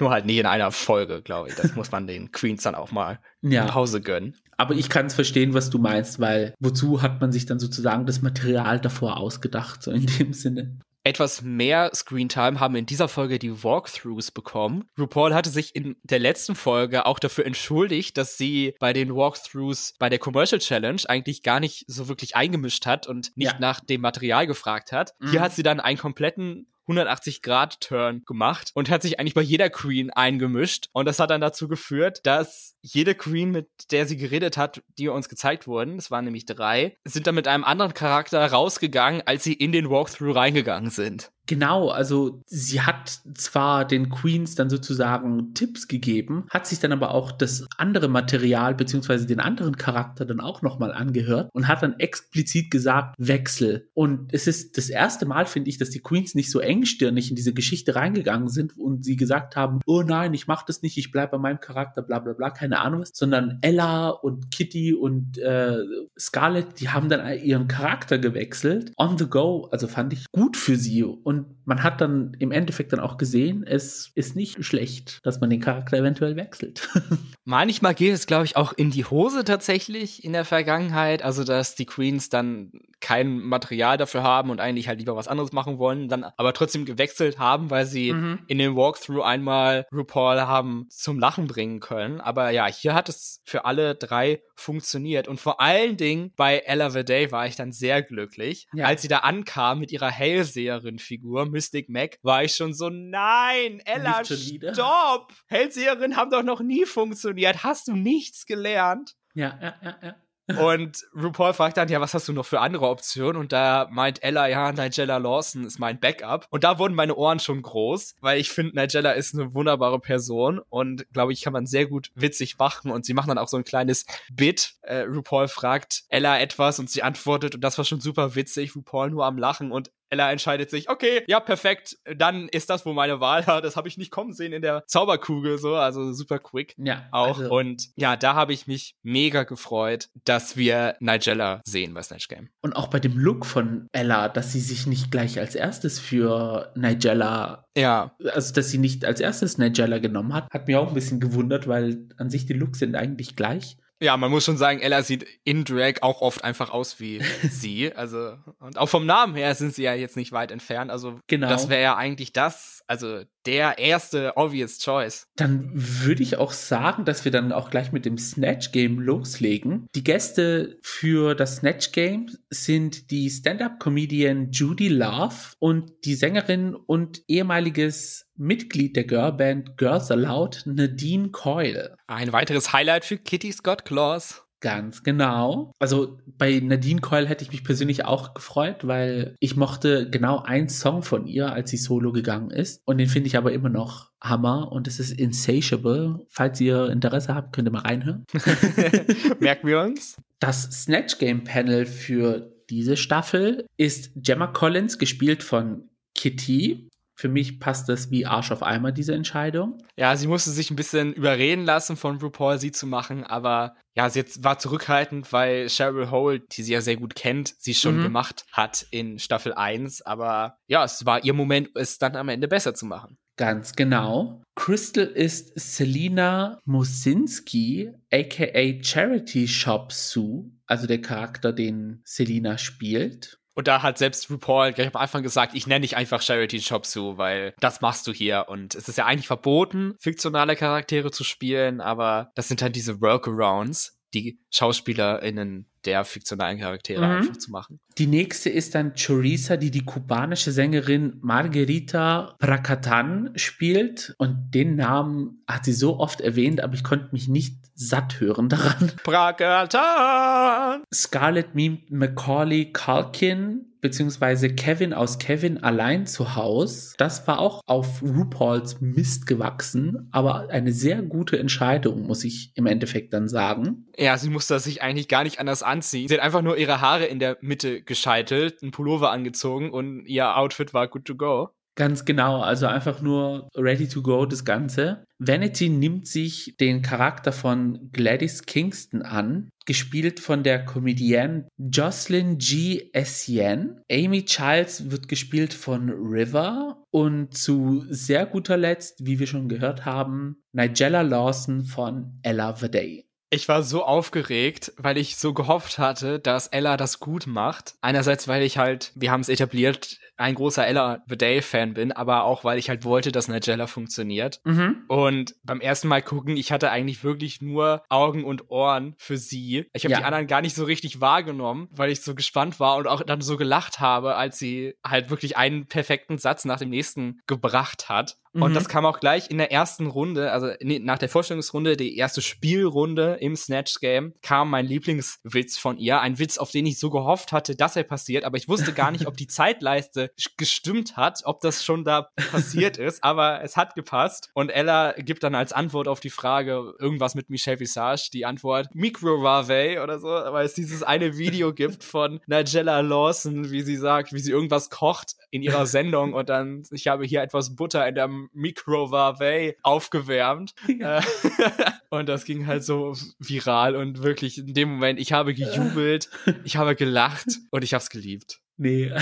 Nur halt nicht in einer Folge, glaube ich. Das muss man den Queens dann auch mal ja. Pause gönnen. Aber ich kann es verstehen, was du meinst, weil wozu hat man sich dann sozusagen das Material davor ausgedacht, so in dem Sinne? Etwas mehr Screentime haben in dieser Folge die Walkthroughs bekommen. RuPaul hatte sich in der letzten Folge auch dafür entschuldigt, dass sie bei den Walkthroughs bei der Commercial Challenge eigentlich gar nicht so wirklich eingemischt hat und nicht ja. nach dem Material gefragt hat. Mhm. Hier hat sie dann einen kompletten 180-Grad-Turn gemacht und hat sich eigentlich bei jeder Queen eingemischt. Und das hat dann dazu geführt, dass jede Queen, mit der sie geredet hat, die uns gezeigt wurden, es waren nämlich drei, sind dann mit einem anderen Charakter rausgegangen, als sie in den Walkthrough reingegangen sind. Genau, also sie hat zwar den Queens dann sozusagen Tipps gegeben, hat sich dann aber auch das andere Material beziehungsweise den anderen Charakter dann auch nochmal angehört und hat dann explizit gesagt, Wechsel. Und es ist das erste Mal, finde ich, dass die Queens nicht so engstirnig in diese Geschichte reingegangen sind und sie gesagt haben, oh nein, ich mach das nicht, ich bleib bei meinem Charakter, bla bla bla, keine Ahnung was, sondern Ella und Kitty und äh, Scarlett, die haben dann ihren Charakter gewechselt, on the go, also fand ich gut für sie und und man hat dann im Endeffekt dann auch gesehen, es ist nicht schlecht, dass man den Charakter eventuell wechselt. Manchmal geht es, glaube ich, auch in die Hose tatsächlich in der Vergangenheit. Also, dass die Queens dann kein Material dafür haben und eigentlich halt lieber was anderes machen wollen, dann aber trotzdem gewechselt haben, weil sie mhm. in dem Walkthrough einmal RuPaul haben zum Lachen bringen können. Aber ja, hier hat es für alle drei funktioniert. Und vor allen Dingen bei Ella Day war ich dann sehr glücklich. Ja. Als sie da ankam mit ihrer Hellseherin-Figur, Mystic Mac, war ich schon so, nein, Ella, stopp! Hellseherin haben doch noch nie funktioniert. Hast du nichts gelernt? Ja, ja, ja, ja. Und RuPaul fragt dann, ja, was hast du noch für andere Optionen? Und da meint Ella, ja, Nigella Lawson ist mein Backup. Und da wurden meine Ohren schon groß, weil ich finde, Nigella ist eine wunderbare Person und glaube ich, kann man sehr gut witzig machen. Und sie machen dann auch so ein kleines Bit. Äh, RuPaul fragt Ella etwas und sie antwortet und das war schon super witzig. RuPaul nur am Lachen und Ella entscheidet sich, okay, ja, perfekt, dann ist das wohl meine Wahl. Das habe ich nicht kommen sehen in der Zauberkugel, so, also super quick. Ja. Auch. Also. Und ja, da habe ich mich mega gefreut, dass wir Nigella sehen bei Snatch Game. Und auch bei dem Look von Ella, dass sie sich nicht gleich als erstes für Nigella ja. Also, dass sie nicht als erstes Nigella genommen hat, hat mir auch ein bisschen gewundert, weil an sich die Looks sind eigentlich gleich. Ja, man muss schon sagen, Ella sieht in Drag auch oft einfach aus wie sie. Also, und auch vom Namen her sind sie ja jetzt nicht weit entfernt. Also, genau. das wäre ja eigentlich das, also der erste obvious choice. Dann würde ich auch sagen, dass wir dann auch gleich mit dem Snatch Game loslegen. Die Gäste für das Snatch Game sind die Stand-up-Comedian Judy Love und die Sängerin und ehemaliges Mitglied der Girlband Girls Aloud, Nadine Coyle. Ein weiteres Highlight für Kitty Scott Claus. Ganz genau. Also bei Nadine Coyle hätte ich mich persönlich auch gefreut, weil ich mochte genau einen Song von ihr, als sie solo gegangen ist. Und den finde ich aber immer noch Hammer und es ist Insatiable. Falls ihr Interesse habt, könnt ihr mal reinhören. Merken wir uns. Das Snatch Game Panel für diese Staffel ist Gemma Collins, gespielt von Kitty. Für mich passt das wie Arsch auf Eimer, diese Entscheidung. Ja, sie musste sich ein bisschen überreden lassen von RuPaul, sie zu machen, aber ja, sie war zurückhaltend, weil Cheryl Hole, die sie ja sehr gut kennt, sie schon mhm. gemacht hat in Staffel 1, aber ja, es war ihr Moment, es dann am Ende besser zu machen. Ganz genau. Crystal ist Selina Mosinski, aka Charity Shop Sue, also der Charakter, den Selina spielt. Und da hat selbst RuPaul gleich am Anfang gesagt, ich nenne dich einfach Charity Shop Sue, weil das machst du hier. Und es ist ja eigentlich verboten, fiktionale Charaktere zu spielen, aber das sind halt diese Workarounds, die SchauspielerInnen der fiktionalen Charaktere mhm. einfach zu machen. Die nächste ist dann Choriza, die die kubanische Sängerin Margarita Pracatan spielt. Und den Namen hat sie so oft erwähnt, aber ich konnte mich nicht satt hören daran. Pracatan! Scarlett mimt Macaulay Culkin beziehungsweise Kevin aus Kevin allein zu Haus. Das war auch auf RuPauls Mist gewachsen, aber eine sehr gute Entscheidung, muss ich im Endeffekt dann sagen. Ja, sie musste sich eigentlich gar nicht anders anziehen. Sie hat einfach nur ihre Haare in der Mitte gescheitelt, einen Pullover angezogen und ihr Outfit war good to go. Ganz genau, also einfach nur ready to go das Ganze. Vanity nimmt sich den Charakter von Gladys Kingston an, gespielt von der Comedienne Jocelyn G. Essien. Amy Childs wird gespielt von River und zu sehr guter Letzt, wie wir schon gehört haben, Nigella Lawson von Ella Vaday. Ich war so aufgeregt, weil ich so gehofft hatte, dass Ella das gut macht. Einerseits, weil ich halt, wir haben es etabliert, ein großer Ella The Day Fan bin, aber auch weil ich halt wollte, dass Nigella funktioniert. Mhm. Und beim ersten Mal gucken, ich hatte eigentlich wirklich nur Augen und Ohren für sie. Ich habe ja. die anderen gar nicht so richtig wahrgenommen, weil ich so gespannt war und auch dann so gelacht habe, als sie halt wirklich einen perfekten Satz nach dem nächsten gebracht hat. Und mhm. das kam auch gleich in der ersten Runde, also nach der Vorstellungsrunde, die erste Spielrunde im Snatch Game, kam mein Lieblingswitz von ihr. Ein Witz, auf den ich so gehofft hatte, dass er passiert, aber ich wusste gar nicht, ob die Zeitleiste gestimmt hat, ob das schon da passiert ist, aber es hat gepasst. Und Ella gibt dann als Antwort auf die Frage irgendwas mit Michelle Visage die Antwort Microwave oder so, weil es dieses eine Video gibt von Nigella Lawson, wie sie sagt, wie sie irgendwas kocht in ihrer Sendung und dann, ich habe hier etwas Butter in der Microwave aufgewärmt. Ja. Äh, und das ging halt so viral und wirklich in dem Moment, ich habe gejubelt, ich habe gelacht und ich habe es geliebt. Nee,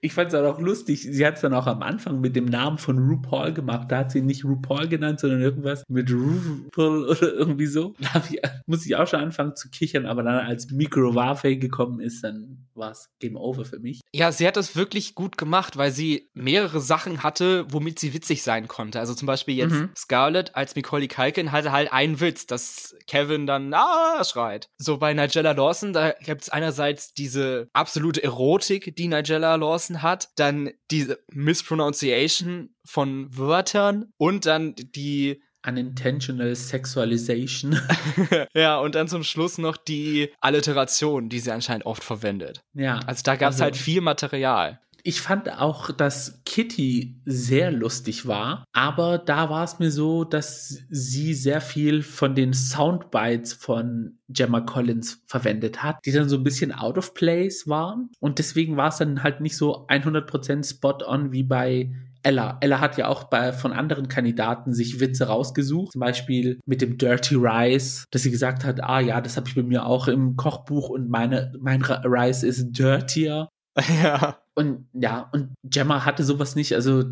ich fand es auch lustig. Sie hat es dann auch am Anfang mit dem Namen von RuPaul gemacht. Da hat sie nicht RuPaul genannt, sondern irgendwas mit RuPaul oder irgendwie so. Da ich, muss ich auch schon anfangen zu kichern, aber dann als Microwave gekommen ist, dann war es Game Over für mich. Ja, sie hat das wirklich gut gemacht, weil sie mehrere Sachen hatte, womit sie witzig sein konnte. Also zum Beispiel jetzt mhm. Scarlett als Macaulay Culkin hatte halt einen Witz, dass Kevin dann ah schreit. So bei Nigella Lawson, da gibt es einerseits diese absolute Erotik, die Nigella Lawson Lesen hat, dann diese Mispronunciation von Wörtern und dann die Unintentional Sexualization. ja, und dann zum Schluss noch die Alliteration, die sie anscheinend oft verwendet. Ja. Also da gab es also, halt viel Material ich fand auch, dass Kitty sehr lustig war, aber da war es mir so, dass sie sehr viel von den Soundbites von Gemma Collins verwendet hat, die dann so ein bisschen out of place waren und deswegen war es dann halt nicht so 100% spot on wie bei Ella. Ella hat ja auch bei, von anderen Kandidaten sich Witze rausgesucht. Zum Beispiel mit dem Dirty Rice, dass sie gesagt hat, ah ja, das habe ich bei mir auch im Kochbuch und meine, mein Rice ist dirtier. Ja. Und ja, und Gemma hatte sowas nicht. Also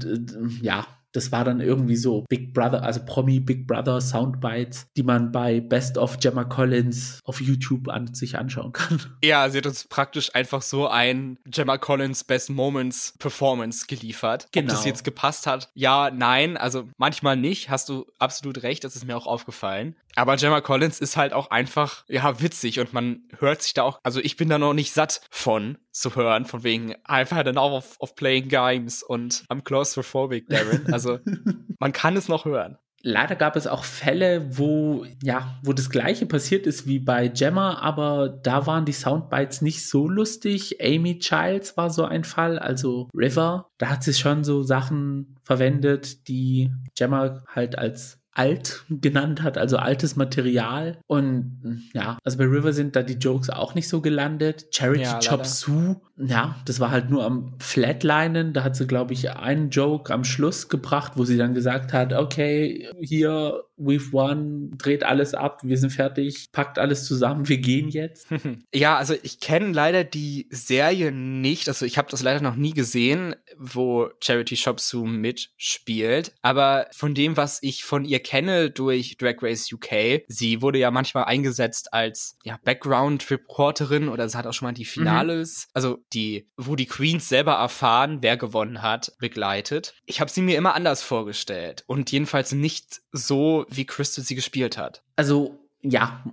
ja, das war dann irgendwie so Big Brother, also Promi Big Brother Soundbites, die man bei Best of Gemma Collins auf YouTube an sich anschauen kann. Ja, sie hat uns praktisch einfach so ein Gemma Collins Best Moments Performance geliefert. Genau. Ob das genau. jetzt gepasst hat? Ja, nein, also manchmal nicht. Hast du absolut recht, das ist mir auch aufgefallen. Aber Gemma Collins ist halt auch einfach, ja, witzig und man hört sich da auch, also ich bin da noch nicht satt von zu hören, von wegen I've had enough of, of playing games und I'm claustrophobic, Darren. Also man kann es noch hören. Leider gab es auch Fälle, wo, ja, wo das gleiche passiert ist wie bei Gemma, aber da waren die Soundbites nicht so lustig. Amy Childs war so ein Fall, also River. Da hat sie schon so Sachen verwendet, die Gemma halt als alt genannt hat, also altes Material. Und ja, also bei River sind da die Jokes auch nicht so gelandet. Charity ja, Chop Sue, ja, das war halt nur am Flatlinen. Da hat sie, glaube ich, einen Joke am Schluss gebracht, wo sie dann gesagt hat, okay, hier we've won, dreht alles ab, wir sind fertig, packt alles zusammen, wir gehen jetzt. ja, also ich kenne leider die Serie nicht, also ich habe das leider noch nie gesehen, wo Charity Shop Sue mitspielt, aber von dem, was ich von ihr kenne durch Drag Race UK, sie wurde ja manchmal eingesetzt als ja, Background-Reporterin oder sie hat auch schon mal die Finales, mhm. also die, wo die Queens selber erfahren, wer gewonnen hat, begleitet. Ich habe sie mir immer anders vorgestellt und jedenfalls nicht so, wie Crystal sie gespielt hat. Also ja,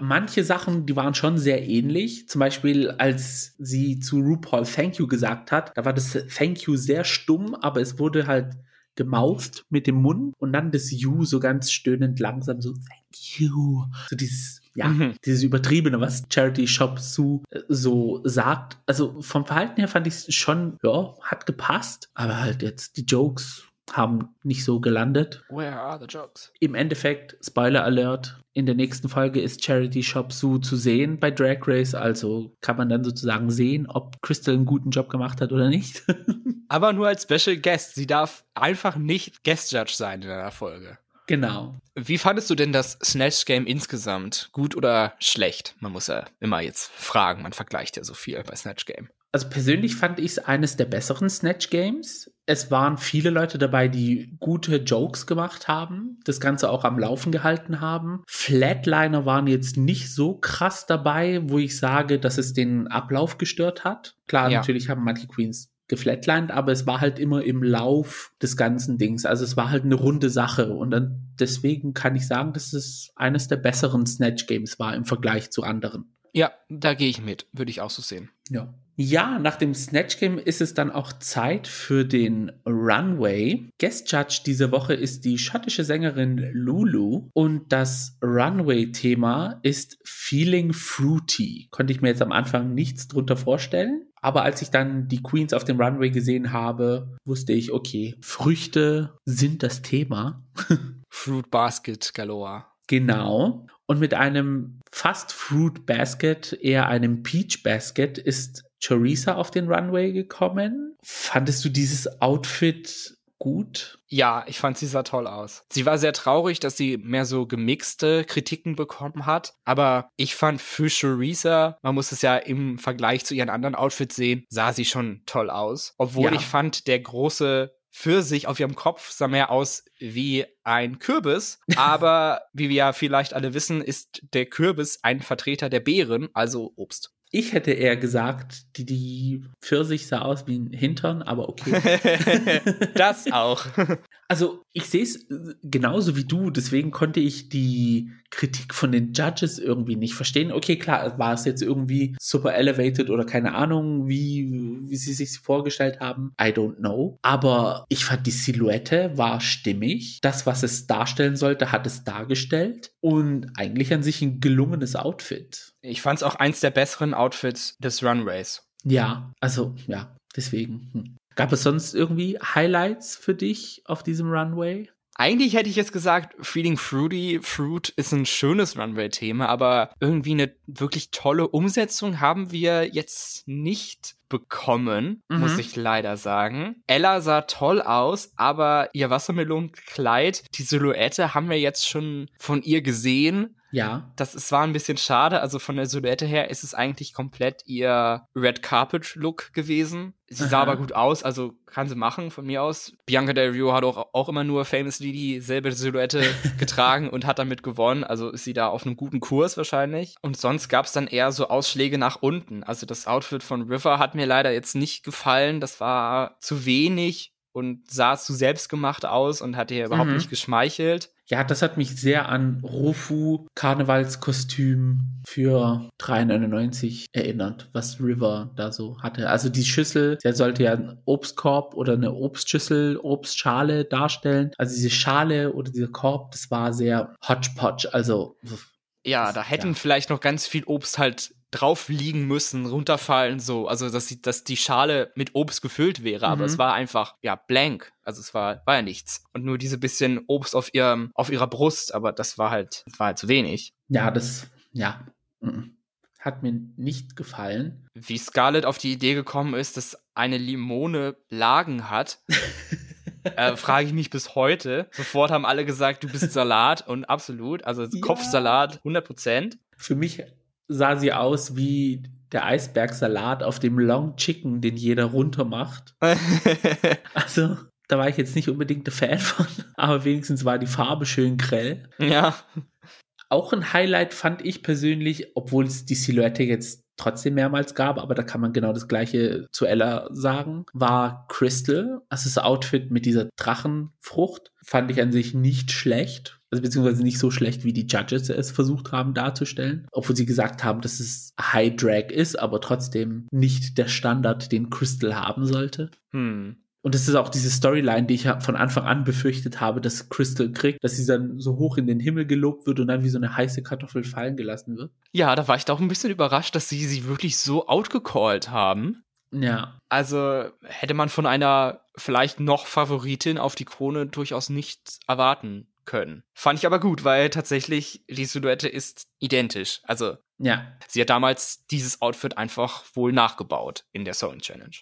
manche Sachen, die waren schon sehr ähnlich. Zum Beispiel, als sie zu RuPaul Thank You gesagt hat, da war das Thank You sehr stumm, aber es wurde halt gemaust mit dem Mund und dann das You so ganz stöhnend langsam so Thank You. So dieses, ja, mhm. dieses Übertriebene, was Charity Shop Sue äh, so sagt. Also vom Verhalten her fand ich es schon, ja, hat gepasst, aber halt jetzt die Jokes haben nicht so gelandet. Where are the jokes? Im Endeffekt, Spoiler Alert, in der nächsten Folge ist Charity Shop Sue zu sehen bei Drag Race, also kann man dann sozusagen sehen, ob Crystal einen guten Job gemacht hat oder nicht. Aber nur als Special Guest. Sie darf einfach nicht Guest Judge sein in einer Folge. Genau. Wie fandest du denn das Snatch Game insgesamt? Gut oder schlecht? Man muss ja immer jetzt fragen, man vergleicht ja so viel bei Snatch Game. Also persönlich fand ich es eines der besseren Snatch Games. Es waren viele Leute dabei, die gute Jokes gemacht haben, das Ganze auch am Laufen gehalten haben. Flatliner waren jetzt nicht so krass dabei, wo ich sage, dass es den Ablauf gestört hat. Klar, ja. natürlich haben manche Queens geflatlined, aber es war halt immer im Lauf des ganzen Dings. Also es war halt eine runde Sache und dann deswegen kann ich sagen, dass es eines der besseren Snatch Games war im Vergleich zu anderen. Ja, da gehe ich mit, würde ich auch so sehen. Ja. Ja, nach dem Snatch Game ist es dann auch Zeit für den Runway. Guest Judge diese Woche ist die schottische Sängerin Lulu und das Runway-Thema ist Feeling Fruity. Konnte ich mir jetzt am Anfang nichts drunter vorstellen. Aber als ich dann die Queens auf dem Runway gesehen habe, wusste ich, okay, Früchte sind das Thema. Fruit Basket galore. Genau. Und mit einem fast Fruit Basket, eher einem Peach Basket, ist Choriza auf den Runway gekommen. Fandest du dieses Outfit gut? Ja, ich fand sie sah toll aus. Sie war sehr traurig, dass sie mehr so gemixte Kritiken bekommen hat. Aber ich fand für Choriza, man muss es ja im Vergleich zu ihren anderen Outfits sehen, sah sie schon toll aus. Obwohl ja. ich fand, der große für sich auf ihrem Kopf sah mehr aus wie ein Kürbis. Aber wie wir ja vielleicht alle wissen, ist der Kürbis ein Vertreter der Beeren, also Obst. Ich hätte eher gesagt, die, die Pfirsich sah aus wie ein Hintern, aber okay. das auch. Also ich sehe es genauso wie du, deswegen konnte ich die Kritik von den Judges irgendwie nicht verstehen. Okay, klar, war es jetzt irgendwie super elevated oder keine Ahnung, wie, wie sie sich vorgestellt haben. I don't know. Aber ich fand die Silhouette war stimmig. Das, was es darstellen sollte, hat es dargestellt. Und eigentlich an sich ein gelungenes Outfit. Ich fand es auch eins der besseren Outfits des Runways. Ja, also ja, deswegen. Hm. Gab es sonst irgendwie Highlights für dich auf diesem Runway? Eigentlich hätte ich jetzt gesagt, Feeling Fruity, Fruit ist ein schönes Runway-Thema, aber irgendwie eine wirklich tolle Umsetzung haben wir jetzt nicht bekommen, mhm. muss ich leider sagen. Ella sah toll aus, aber ihr Wassermelonenkleid, die Silhouette haben wir jetzt schon von ihr gesehen. Ja. Das ist, war ein bisschen schade. Also von der Silhouette her ist es eigentlich komplett ihr Red Carpet Look gewesen. Sie sah aber gut aus, also kann sie machen von mir aus. Bianca Del Rio hat auch, auch immer nur famously dieselbe Silhouette getragen und hat damit gewonnen. Also ist sie da auf einem guten Kurs wahrscheinlich. Und sonst gab es dann eher so Ausschläge nach unten. Also das Outfit von River hat mir leider jetzt nicht gefallen. Das war zu wenig und sah zu selbstgemacht aus und hat ihr überhaupt mhm. nicht geschmeichelt. Ja, das hat mich sehr an Rofu Karnevalskostüm für 3,99 erinnert, was River da so hatte. Also die Schüssel, der sollte ja einen Obstkorb oder eine Obstschüssel, Obstschale darstellen. Also diese Schale oder dieser Korb, das war sehr hodgepodge, also ja, da hätten ja. vielleicht noch ganz viel Obst halt drauf liegen müssen, runterfallen, so. Also, dass, die, dass die Schale mit Obst gefüllt wäre, mhm. aber es mhm. war einfach, ja, blank. Also, es war, war ja nichts. Und nur diese bisschen Obst auf ihrem, auf ihrer Brust, aber das war halt, war halt zu wenig. Ja, das, ja. Mhm. Hat mir nicht gefallen. Wie Scarlett auf die Idee gekommen ist, dass eine Limone Lagen hat. äh, frage ich mich bis heute. Sofort haben alle gesagt, du bist Salat und absolut, also ja. Kopfsalat 100 Prozent. Für mich sah sie aus wie der Eisbergsalat auf dem Long Chicken, den jeder runter macht. also, da war ich jetzt nicht unbedingt der Fan von, aber wenigstens war die Farbe schön grell. Ja. Auch ein Highlight fand ich persönlich, obwohl es die Silhouette jetzt trotzdem mehrmals gab, aber da kann man genau das gleiche zu Ella sagen, war Crystal. Also das Outfit mit dieser Drachenfrucht fand ich an sich nicht schlecht. Also beziehungsweise nicht so schlecht, wie die Judges es versucht haben darzustellen. Obwohl sie gesagt haben, dass es High Drag ist, aber trotzdem nicht der Standard, den Crystal haben sollte. Hm. Und das ist auch diese Storyline, die ich von Anfang an befürchtet habe, dass Crystal kriegt, dass sie dann so hoch in den Himmel gelobt wird und dann wie so eine heiße Kartoffel fallen gelassen wird. Ja, da war ich doch ein bisschen überrascht, dass sie sie wirklich so outgecallt haben. Ja. Also hätte man von einer vielleicht noch Favoritin auf die Krone durchaus nicht erwarten können. Fand ich aber gut, weil tatsächlich die Silhouette ist identisch. Also ja. sie hat damals dieses Outfit einfach wohl nachgebaut in der Sewing Challenge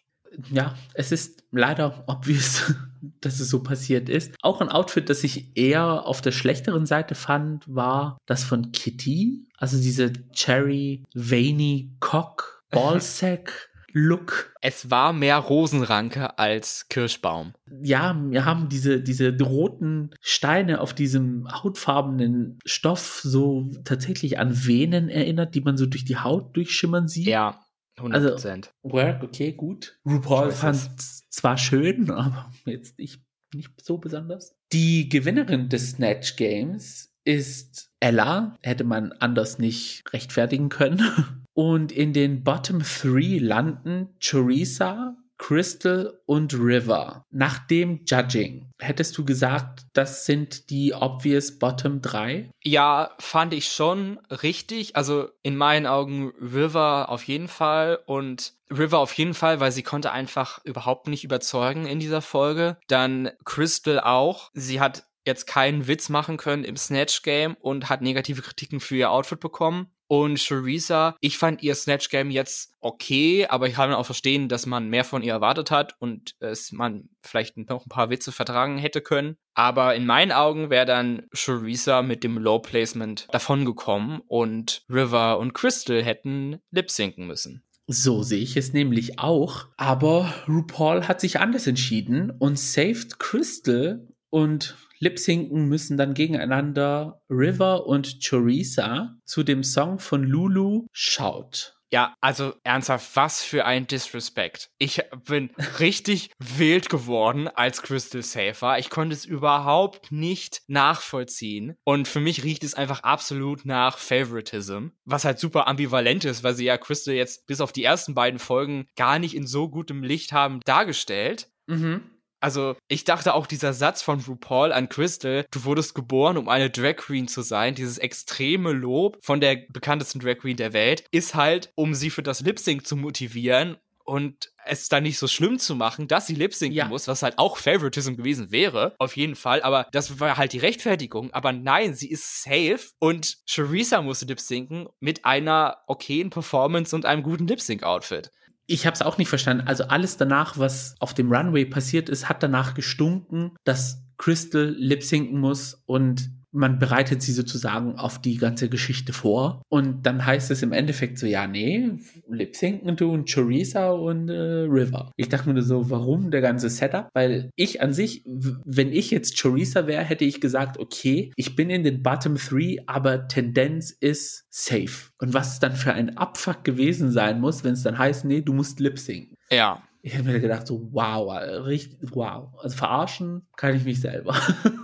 ja, es ist leider obvious, dass es so passiert ist. Auch ein Outfit, das ich eher auf der schlechteren Seite fand, war das von Kitty. Also diese Cherry Veiny Cock Ballsack. Look. Es war mehr Rosenranke als Kirschbaum. Ja, wir haben diese, diese roten Steine auf diesem hautfarbenen Stoff so tatsächlich an Venen erinnert, die man so durch die Haut durchschimmern sieht. Ja, 100%. Also, Work, okay, gut. RuPaul fand es zwar schön, aber jetzt nicht, nicht so besonders. Die Gewinnerin des Snatch Games ist Ella. Hätte man anders nicht rechtfertigen können. Und in den Bottom Three landen Teresa, Crystal und River. Nach dem Judging, hättest du gesagt, das sind die obvious Bottom 3? Ja, fand ich schon richtig. Also in meinen Augen River auf jeden Fall und River auf jeden Fall, weil sie konnte einfach überhaupt nicht überzeugen in dieser Folge. Dann Crystal auch. Sie hat jetzt keinen Witz machen können im Snatch Game und hat negative Kritiken für ihr Outfit bekommen. Und Theresa, ich fand ihr Snatch Game jetzt okay, aber ich kann auch verstehen, dass man mehr von ihr erwartet hat und es man vielleicht noch ein paar Witze vertragen hätte können. Aber in meinen Augen wäre dann Theresa mit dem Low Placement davongekommen und River und Crystal hätten lip sinken müssen. So sehe ich es nämlich auch. Aber RuPaul hat sich anders entschieden und saved Crystal und Lip-Sinken müssen dann gegeneinander River und Teresa zu dem Song von Lulu Shout. Ja, also ernsthaft, was für ein Disrespect. Ich bin richtig wild geworden als Crystal Safer. Ich konnte es überhaupt nicht nachvollziehen. Und für mich riecht es einfach absolut nach Favoritism. Was halt super ambivalent ist, weil sie ja Crystal jetzt bis auf die ersten beiden Folgen gar nicht in so gutem Licht haben dargestellt. Mhm. Also, ich dachte auch dieser Satz von RuPaul an Crystal, du wurdest geboren, um eine Drag Queen zu sein, dieses extreme Lob von der bekanntesten Drag Queen der Welt, ist halt, um sie für das Lip Sync zu motivieren und es dann nicht so schlimm zu machen, dass sie lip sinken ja. muss, was halt auch Favoritism gewesen wäre, auf jeden Fall. Aber das war halt die Rechtfertigung. Aber nein, sie ist safe und Charissa musste lip sinken mit einer okayen Performance und einem guten Lip Sync Outfit ich habe es auch nicht verstanden. Also alles danach, was auf dem Runway passiert ist, hat danach gestunken, dass Crystal lip sinken muss und man bereitet sie sozusagen auf die ganze Geschichte vor. Und dann heißt es im Endeffekt so, ja, nee, lip sinken tun Choriza und äh, River. Ich dachte mir so, warum der ganze Setup? Weil ich an sich, wenn ich jetzt Choriza wäre, hätte ich gesagt, okay, ich bin in den Bottom Three, aber Tendenz ist safe. Und was dann für ein Abfuck gewesen sein muss, wenn es dann heißt, nee, du musst lip sinken. Ja, Ich habe mir gedacht, so wow, richtig, wow. Also verarschen kann ich mich selber.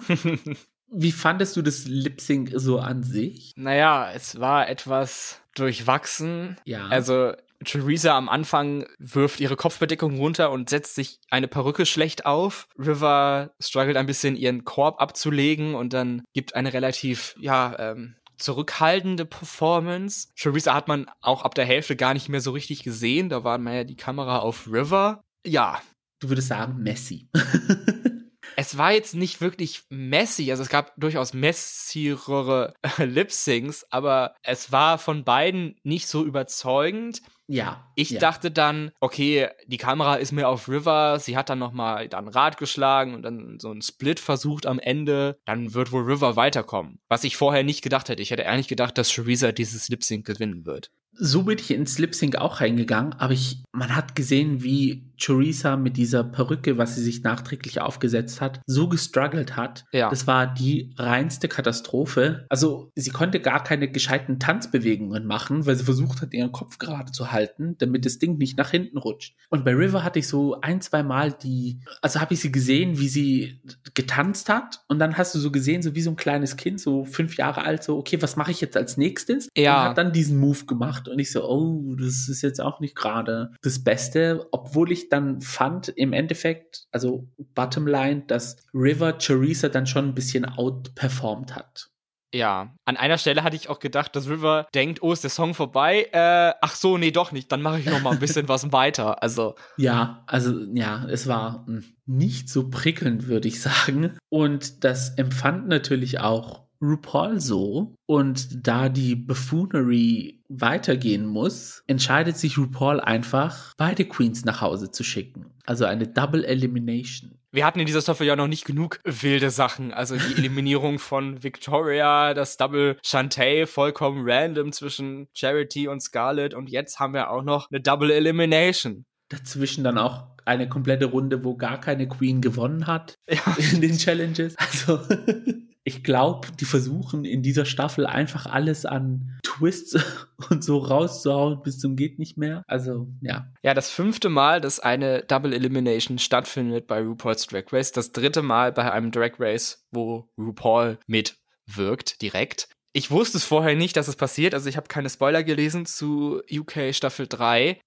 Wie fandest du das Lip Sync so an sich? Naja, es war etwas durchwachsen. Ja. Also Theresa am Anfang wirft ihre Kopfbedeckung runter und setzt sich eine Perücke schlecht auf. River struggelt ein bisschen ihren Korb abzulegen und dann gibt eine relativ, ja, ähm, zurückhaltende Performance. Theresa hat man auch ab der Hälfte gar nicht mehr so richtig gesehen. Da war mehr die Kamera auf River. Ja. Du würdest sagen, Messi. es war jetzt nicht wirklich messy, also es gab durchaus messierere Lip-Syncs, aber es war von beiden nicht so überzeugend. Ja. Ich ja. dachte dann, okay, die Kamera ist mir auf River, sie hat dann nochmal dann Rad geschlagen und dann so einen Split versucht am Ende, dann wird wohl River weiterkommen. Was ich vorher nicht gedacht hätte. Ich hätte eigentlich gedacht, dass Theresa dieses Lip Sync gewinnen wird. So bin ich ins Lip Sync auch reingegangen, aber ich, man hat gesehen, wie Theresa mit dieser Perücke, was sie sich nachträglich aufgesetzt hat, so gestruggelt hat. Ja. Das war die reinste Katastrophe. Also sie konnte gar keine gescheiten Tanzbewegungen machen, weil sie versucht hat, ihren Kopf gerade zu halten, damit das Ding nicht nach hinten rutscht. Und bei River hatte ich so ein, zwei Mal die, also habe ich sie gesehen, wie sie getanzt hat und dann hast du so gesehen, so wie so ein kleines Kind, so fünf Jahre alt, so, okay, was mache ich jetzt als nächstes? Ja. Und hat dann diesen Move gemacht und ich so, oh, das ist jetzt auch nicht gerade das Beste, obwohl ich dann fand im Endeffekt, also Bottomline, dass River Teresa dann schon ein bisschen outperformed hat. Ja, an einer Stelle hatte ich auch gedacht, dass River denkt, oh, ist der Song vorbei? Äh, ach so, nee, doch nicht. Dann mache ich noch mal ein bisschen was weiter. Also ja, also ja, es war hm, nicht so prickelnd, würde ich sagen. Und das empfand natürlich auch RuPaul so. Und da die Buffoonery weitergehen muss, entscheidet sich RuPaul einfach, beide Queens nach Hause zu schicken. Also eine Double Elimination. Wir hatten in dieser Staffel ja noch nicht genug wilde Sachen. Also die Eliminierung von Victoria, das Double Shantae, vollkommen random zwischen Charity und Scarlett. Und jetzt haben wir auch noch eine Double Elimination. Dazwischen dann auch eine komplette Runde, wo gar keine Queen gewonnen hat Ja. in den Challenges. Also ich glaube, die versuchen in dieser Staffel einfach alles an Twists und so rauszuhauen bis zum geht nicht mehr. Also ja. Ja, das fünfte Mal, dass eine Double Elimination stattfindet bei RuPaul's Drag Race. Das dritte Mal bei einem Drag Race, wo RuPaul mitwirkt, direkt. Ich wusste es vorher nicht, dass es passiert. Also ich habe keine Spoiler gelesen zu UK Staffel 3.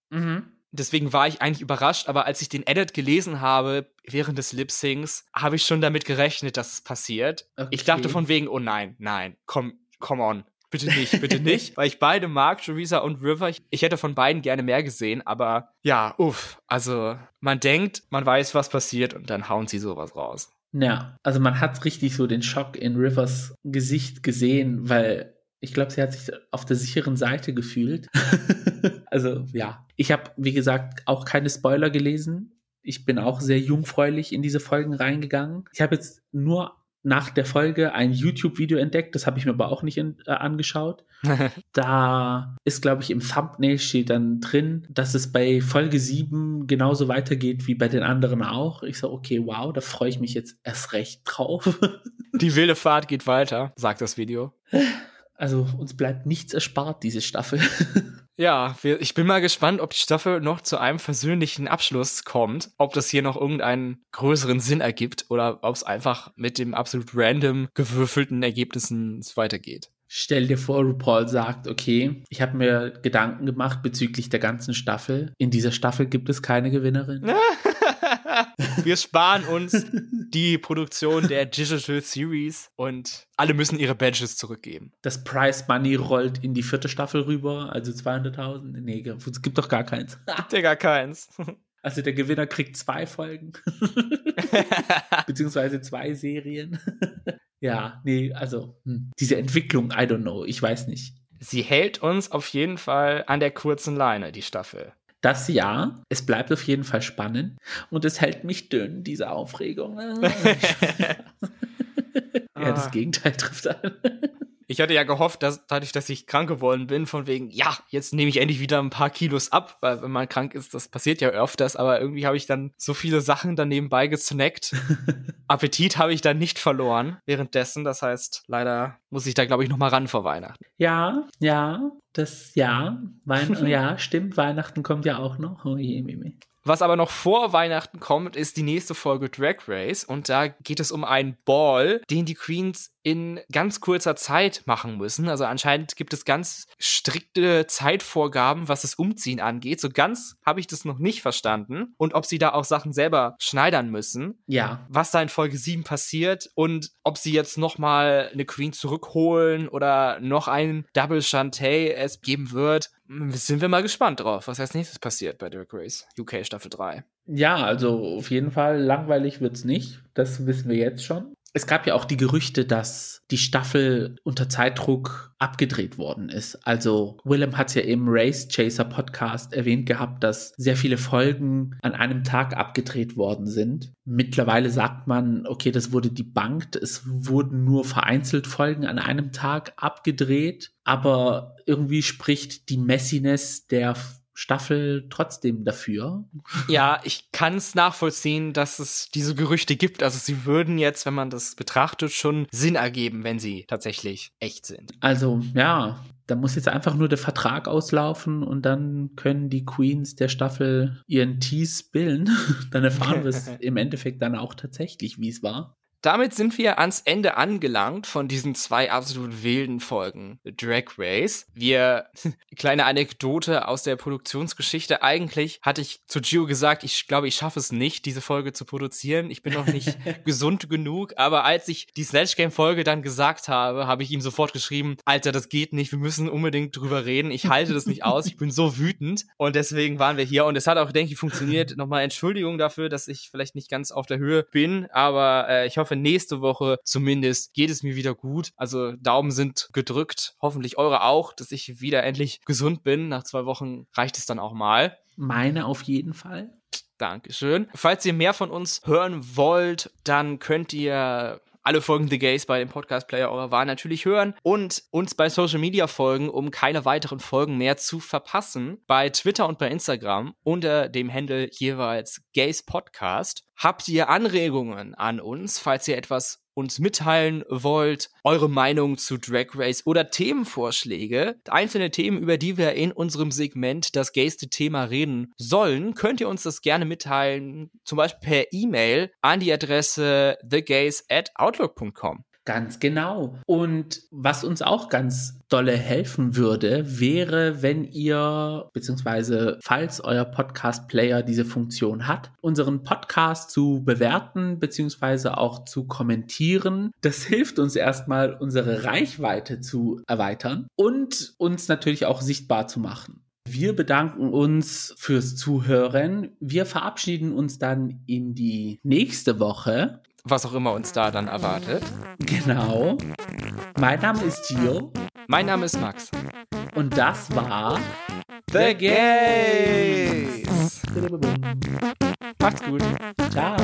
Deswegen war ich eigentlich überrascht, aber als ich den Edit gelesen habe während des Lip Syncs, habe ich schon damit gerechnet, dass es passiert. Okay. Ich dachte von wegen, oh nein, nein, komm, come on. Bitte nicht, bitte nicht, weil ich beide mag, Theresa und River. Ich, ich hätte von beiden gerne mehr gesehen, aber ja, uff. Also, man denkt, man weiß, was passiert und dann hauen sie sowas raus. Ja, also man hat richtig so den Schock in Rivers Gesicht gesehen, weil ich glaube, sie hat sich auf der sicheren Seite gefühlt. also ja, ich habe, wie gesagt, auch keine Spoiler gelesen. Ich bin auch sehr jungfräulich in diese Folgen reingegangen. Ich habe jetzt nur nach der Folge ein YouTube-Video entdeckt, das habe ich mir aber auch nicht in, äh, angeschaut. Da ist, glaube ich, im Thumbnail steht dann drin, dass es bei Folge 7 genauso weitergeht wie bei den anderen auch. Ich so, okay, wow, da freue ich mich jetzt erst recht drauf. Die wilde Fahrt geht weiter, sagt das Video. Also uns bleibt nichts erspart, diese Staffel. Ja, wir, ich bin mal gespannt, ob die Staffel noch zu einem versöhnlichen Abschluss kommt, ob das hier noch irgendeinen größeren Sinn ergibt oder ob es einfach mit dem absolut random gewürfelten Ergebnissen weitergeht. Stell dir vor, RuPaul sagt, okay, ich habe mir Gedanken gemacht bezüglich der ganzen Staffel. In dieser Staffel gibt es keine Gewinnerin. wir sparen uns die Produktion der Digital Series und alle müssen ihre Badges zurückgeben. Das Price Money rollt in die vierte Staffel rüber, also 200.000. Nee, es gibt doch gar keins. Gibt ja gar keins. Also der Gewinner kriegt zwei Folgen. Beziehungsweise zwei Serien. ja, nee, also hm. diese Entwicklung, I don't know, ich weiß nicht. Sie hält uns auf jeden Fall an der kurzen Leine, die Staffel. Das ja, es bleibt auf jeden Fall spannend und es hält mich dünn, diese Aufregung. ja, das Gegenteil trifft an. Ich hatte ja gehofft, dass dadurch, dass ich krank geworden bin, von wegen, ja, jetzt nehme ich endlich wieder ein paar Kilos ab, weil wenn man krank ist, das passiert ja öfters, aber irgendwie habe ich dann so viele Sachen dann nebenbei gesnackt. Appetit habe ich dann nicht verloren währenddessen, das heißt, leider muss ich da, glaube ich, noch mal ran vor Weihnachten. Ja, ja, das, ja, Wein ja, stimmt, Weihnachten kommt ja auch noch. Oh je, je, je. Was aber noch vor Weihnachten kommt, ist die nächste Folge Drag Race und da geht es um einen Ball, den die Queens in ganz kurzer Zeit machen müssen. Also anscheinend gibt es ganz strikte Zeitvorgaben, was das Umziehen angeht. So ganz habe ich das noch nicht verstanden. Und ob sie da auch Sachen selber schneidern müssen. Ja. Was da in Folge 7 passiert und ob sie jetzt nochmal eine Queen zurückholen oder noch ein Double Shantae es geben wird. Sind wir mal gespannt drauf, was als nächstes passiert bei Dirk Race UK Staffel 3. Ja, also auf jeden Fall langweilig wird's nicht. Das wissen wir jetzt schon. Es gab ja auch die Gerüchte, dass die Staffel unter Zeitdruck abgedreht worden ist. Also Willem hat es ja im Race Chaser Podcast erwähnt gehabt, dass sehr viele Folgen an einem Tag abgedreht worden sind. Mittlerweile sagt man, okay, das wurde debunked. Es wurden nur vereinzelt Folgen an einem Tag abgedreht. Aber irgendwie spricht die Messiness der Staffel trotzdem dafür. Ja, ich kann es nachvollziehen, dass es diese Gerüchte gibt. Also sie würden jetzt, wenn man das betrachtet, schon Sinn ergeben, wenn sie tatsächlich echt sind. Also ja, da muss jetzt einfach nur der Vertrag auslaufen und dann können die Queens der Staffel ihren Tease billen. dann erfahren wir es im Endeffekt dann auch tatsächlich, wie es war. Damit sind wir ans Ende angelangt von diesen zwei absolut wilden Folgen Drag Race. Wir, kleine Anekdote aus der Produktionsgeschichte. Eigentlich hatte ich zu Gio gesagt, ich glaube, ich schaffe es nicht, diese Folge zu produzieren. Ich bin noch nicht gesund genug. Aber als ich die Snatch Game Folge dann gesagt habe, habe ich ihm sofort geschrieben, Alter, das geht nicht. Wir müssen unbedingt drüber reden. Ich halte das nicht aus. Ich bin so wütend. Und deswegen waren wir hier. Und es hat auch, denke ich, funktioniert. Nochmal Entschuldigung dafür, dass ich vielleicht nicht ganz auf der Höhe bin. Aber äh, ich hoffe, hoffe, nächste Woche zumindest geht es mir wieder gut. Also Daumen sind gedrückt. Hoffentlich eure auch, dass ich wieder endlich gesund bin. Nach zwei Wochen reicht es dann auch mal. Meine auf jeden Fall. Dankeschön. Falls ihr mehr von uns hören wollt, dann könnt ihr alle Folgen The Gays bei dem Podcast-Player eurer Wahl natürlich hören und uns bei Social Media folgen, um keine weiteren Folgen mehr zu verpassen. Bei Twitter und bei Instagram unter dem Handle jeweils Gays Podcast. Habt ihr Anregungen an uns, falls ihr etwas uns mitteilen wollt, eure Meinung zu Drag Race oder Themenvorschläge, einzelne Themen, über die wir in unserem Segment das gayste Thema reden sollen, könnt ihr uns das gerne mitteilen, zum Beispiel per E-Mail an die Adresse thegays at outlook.com. Ganz genau. Und was uns auch ganz dolle helfen würde, wäre, wenn ihr, beziehungsweise falls euer Podcast-Player diese Funktion hat, unseren Podcast zu bewerten, beziehungsweise auch zu kommentieren. Das hilft uns erstmal, unsere Reichweite zu erweitern und uns natürlich auch sichtbar zu machen. Wir bedanken uns fürs Zuhören. Wir verabschieden uns dann in die nächste Woche was auch immer uns da dann erwartet. Genau. Mein Name ist Gio. Mein Name ist Max. Und das war The Gays. Macht's gut. Ciao.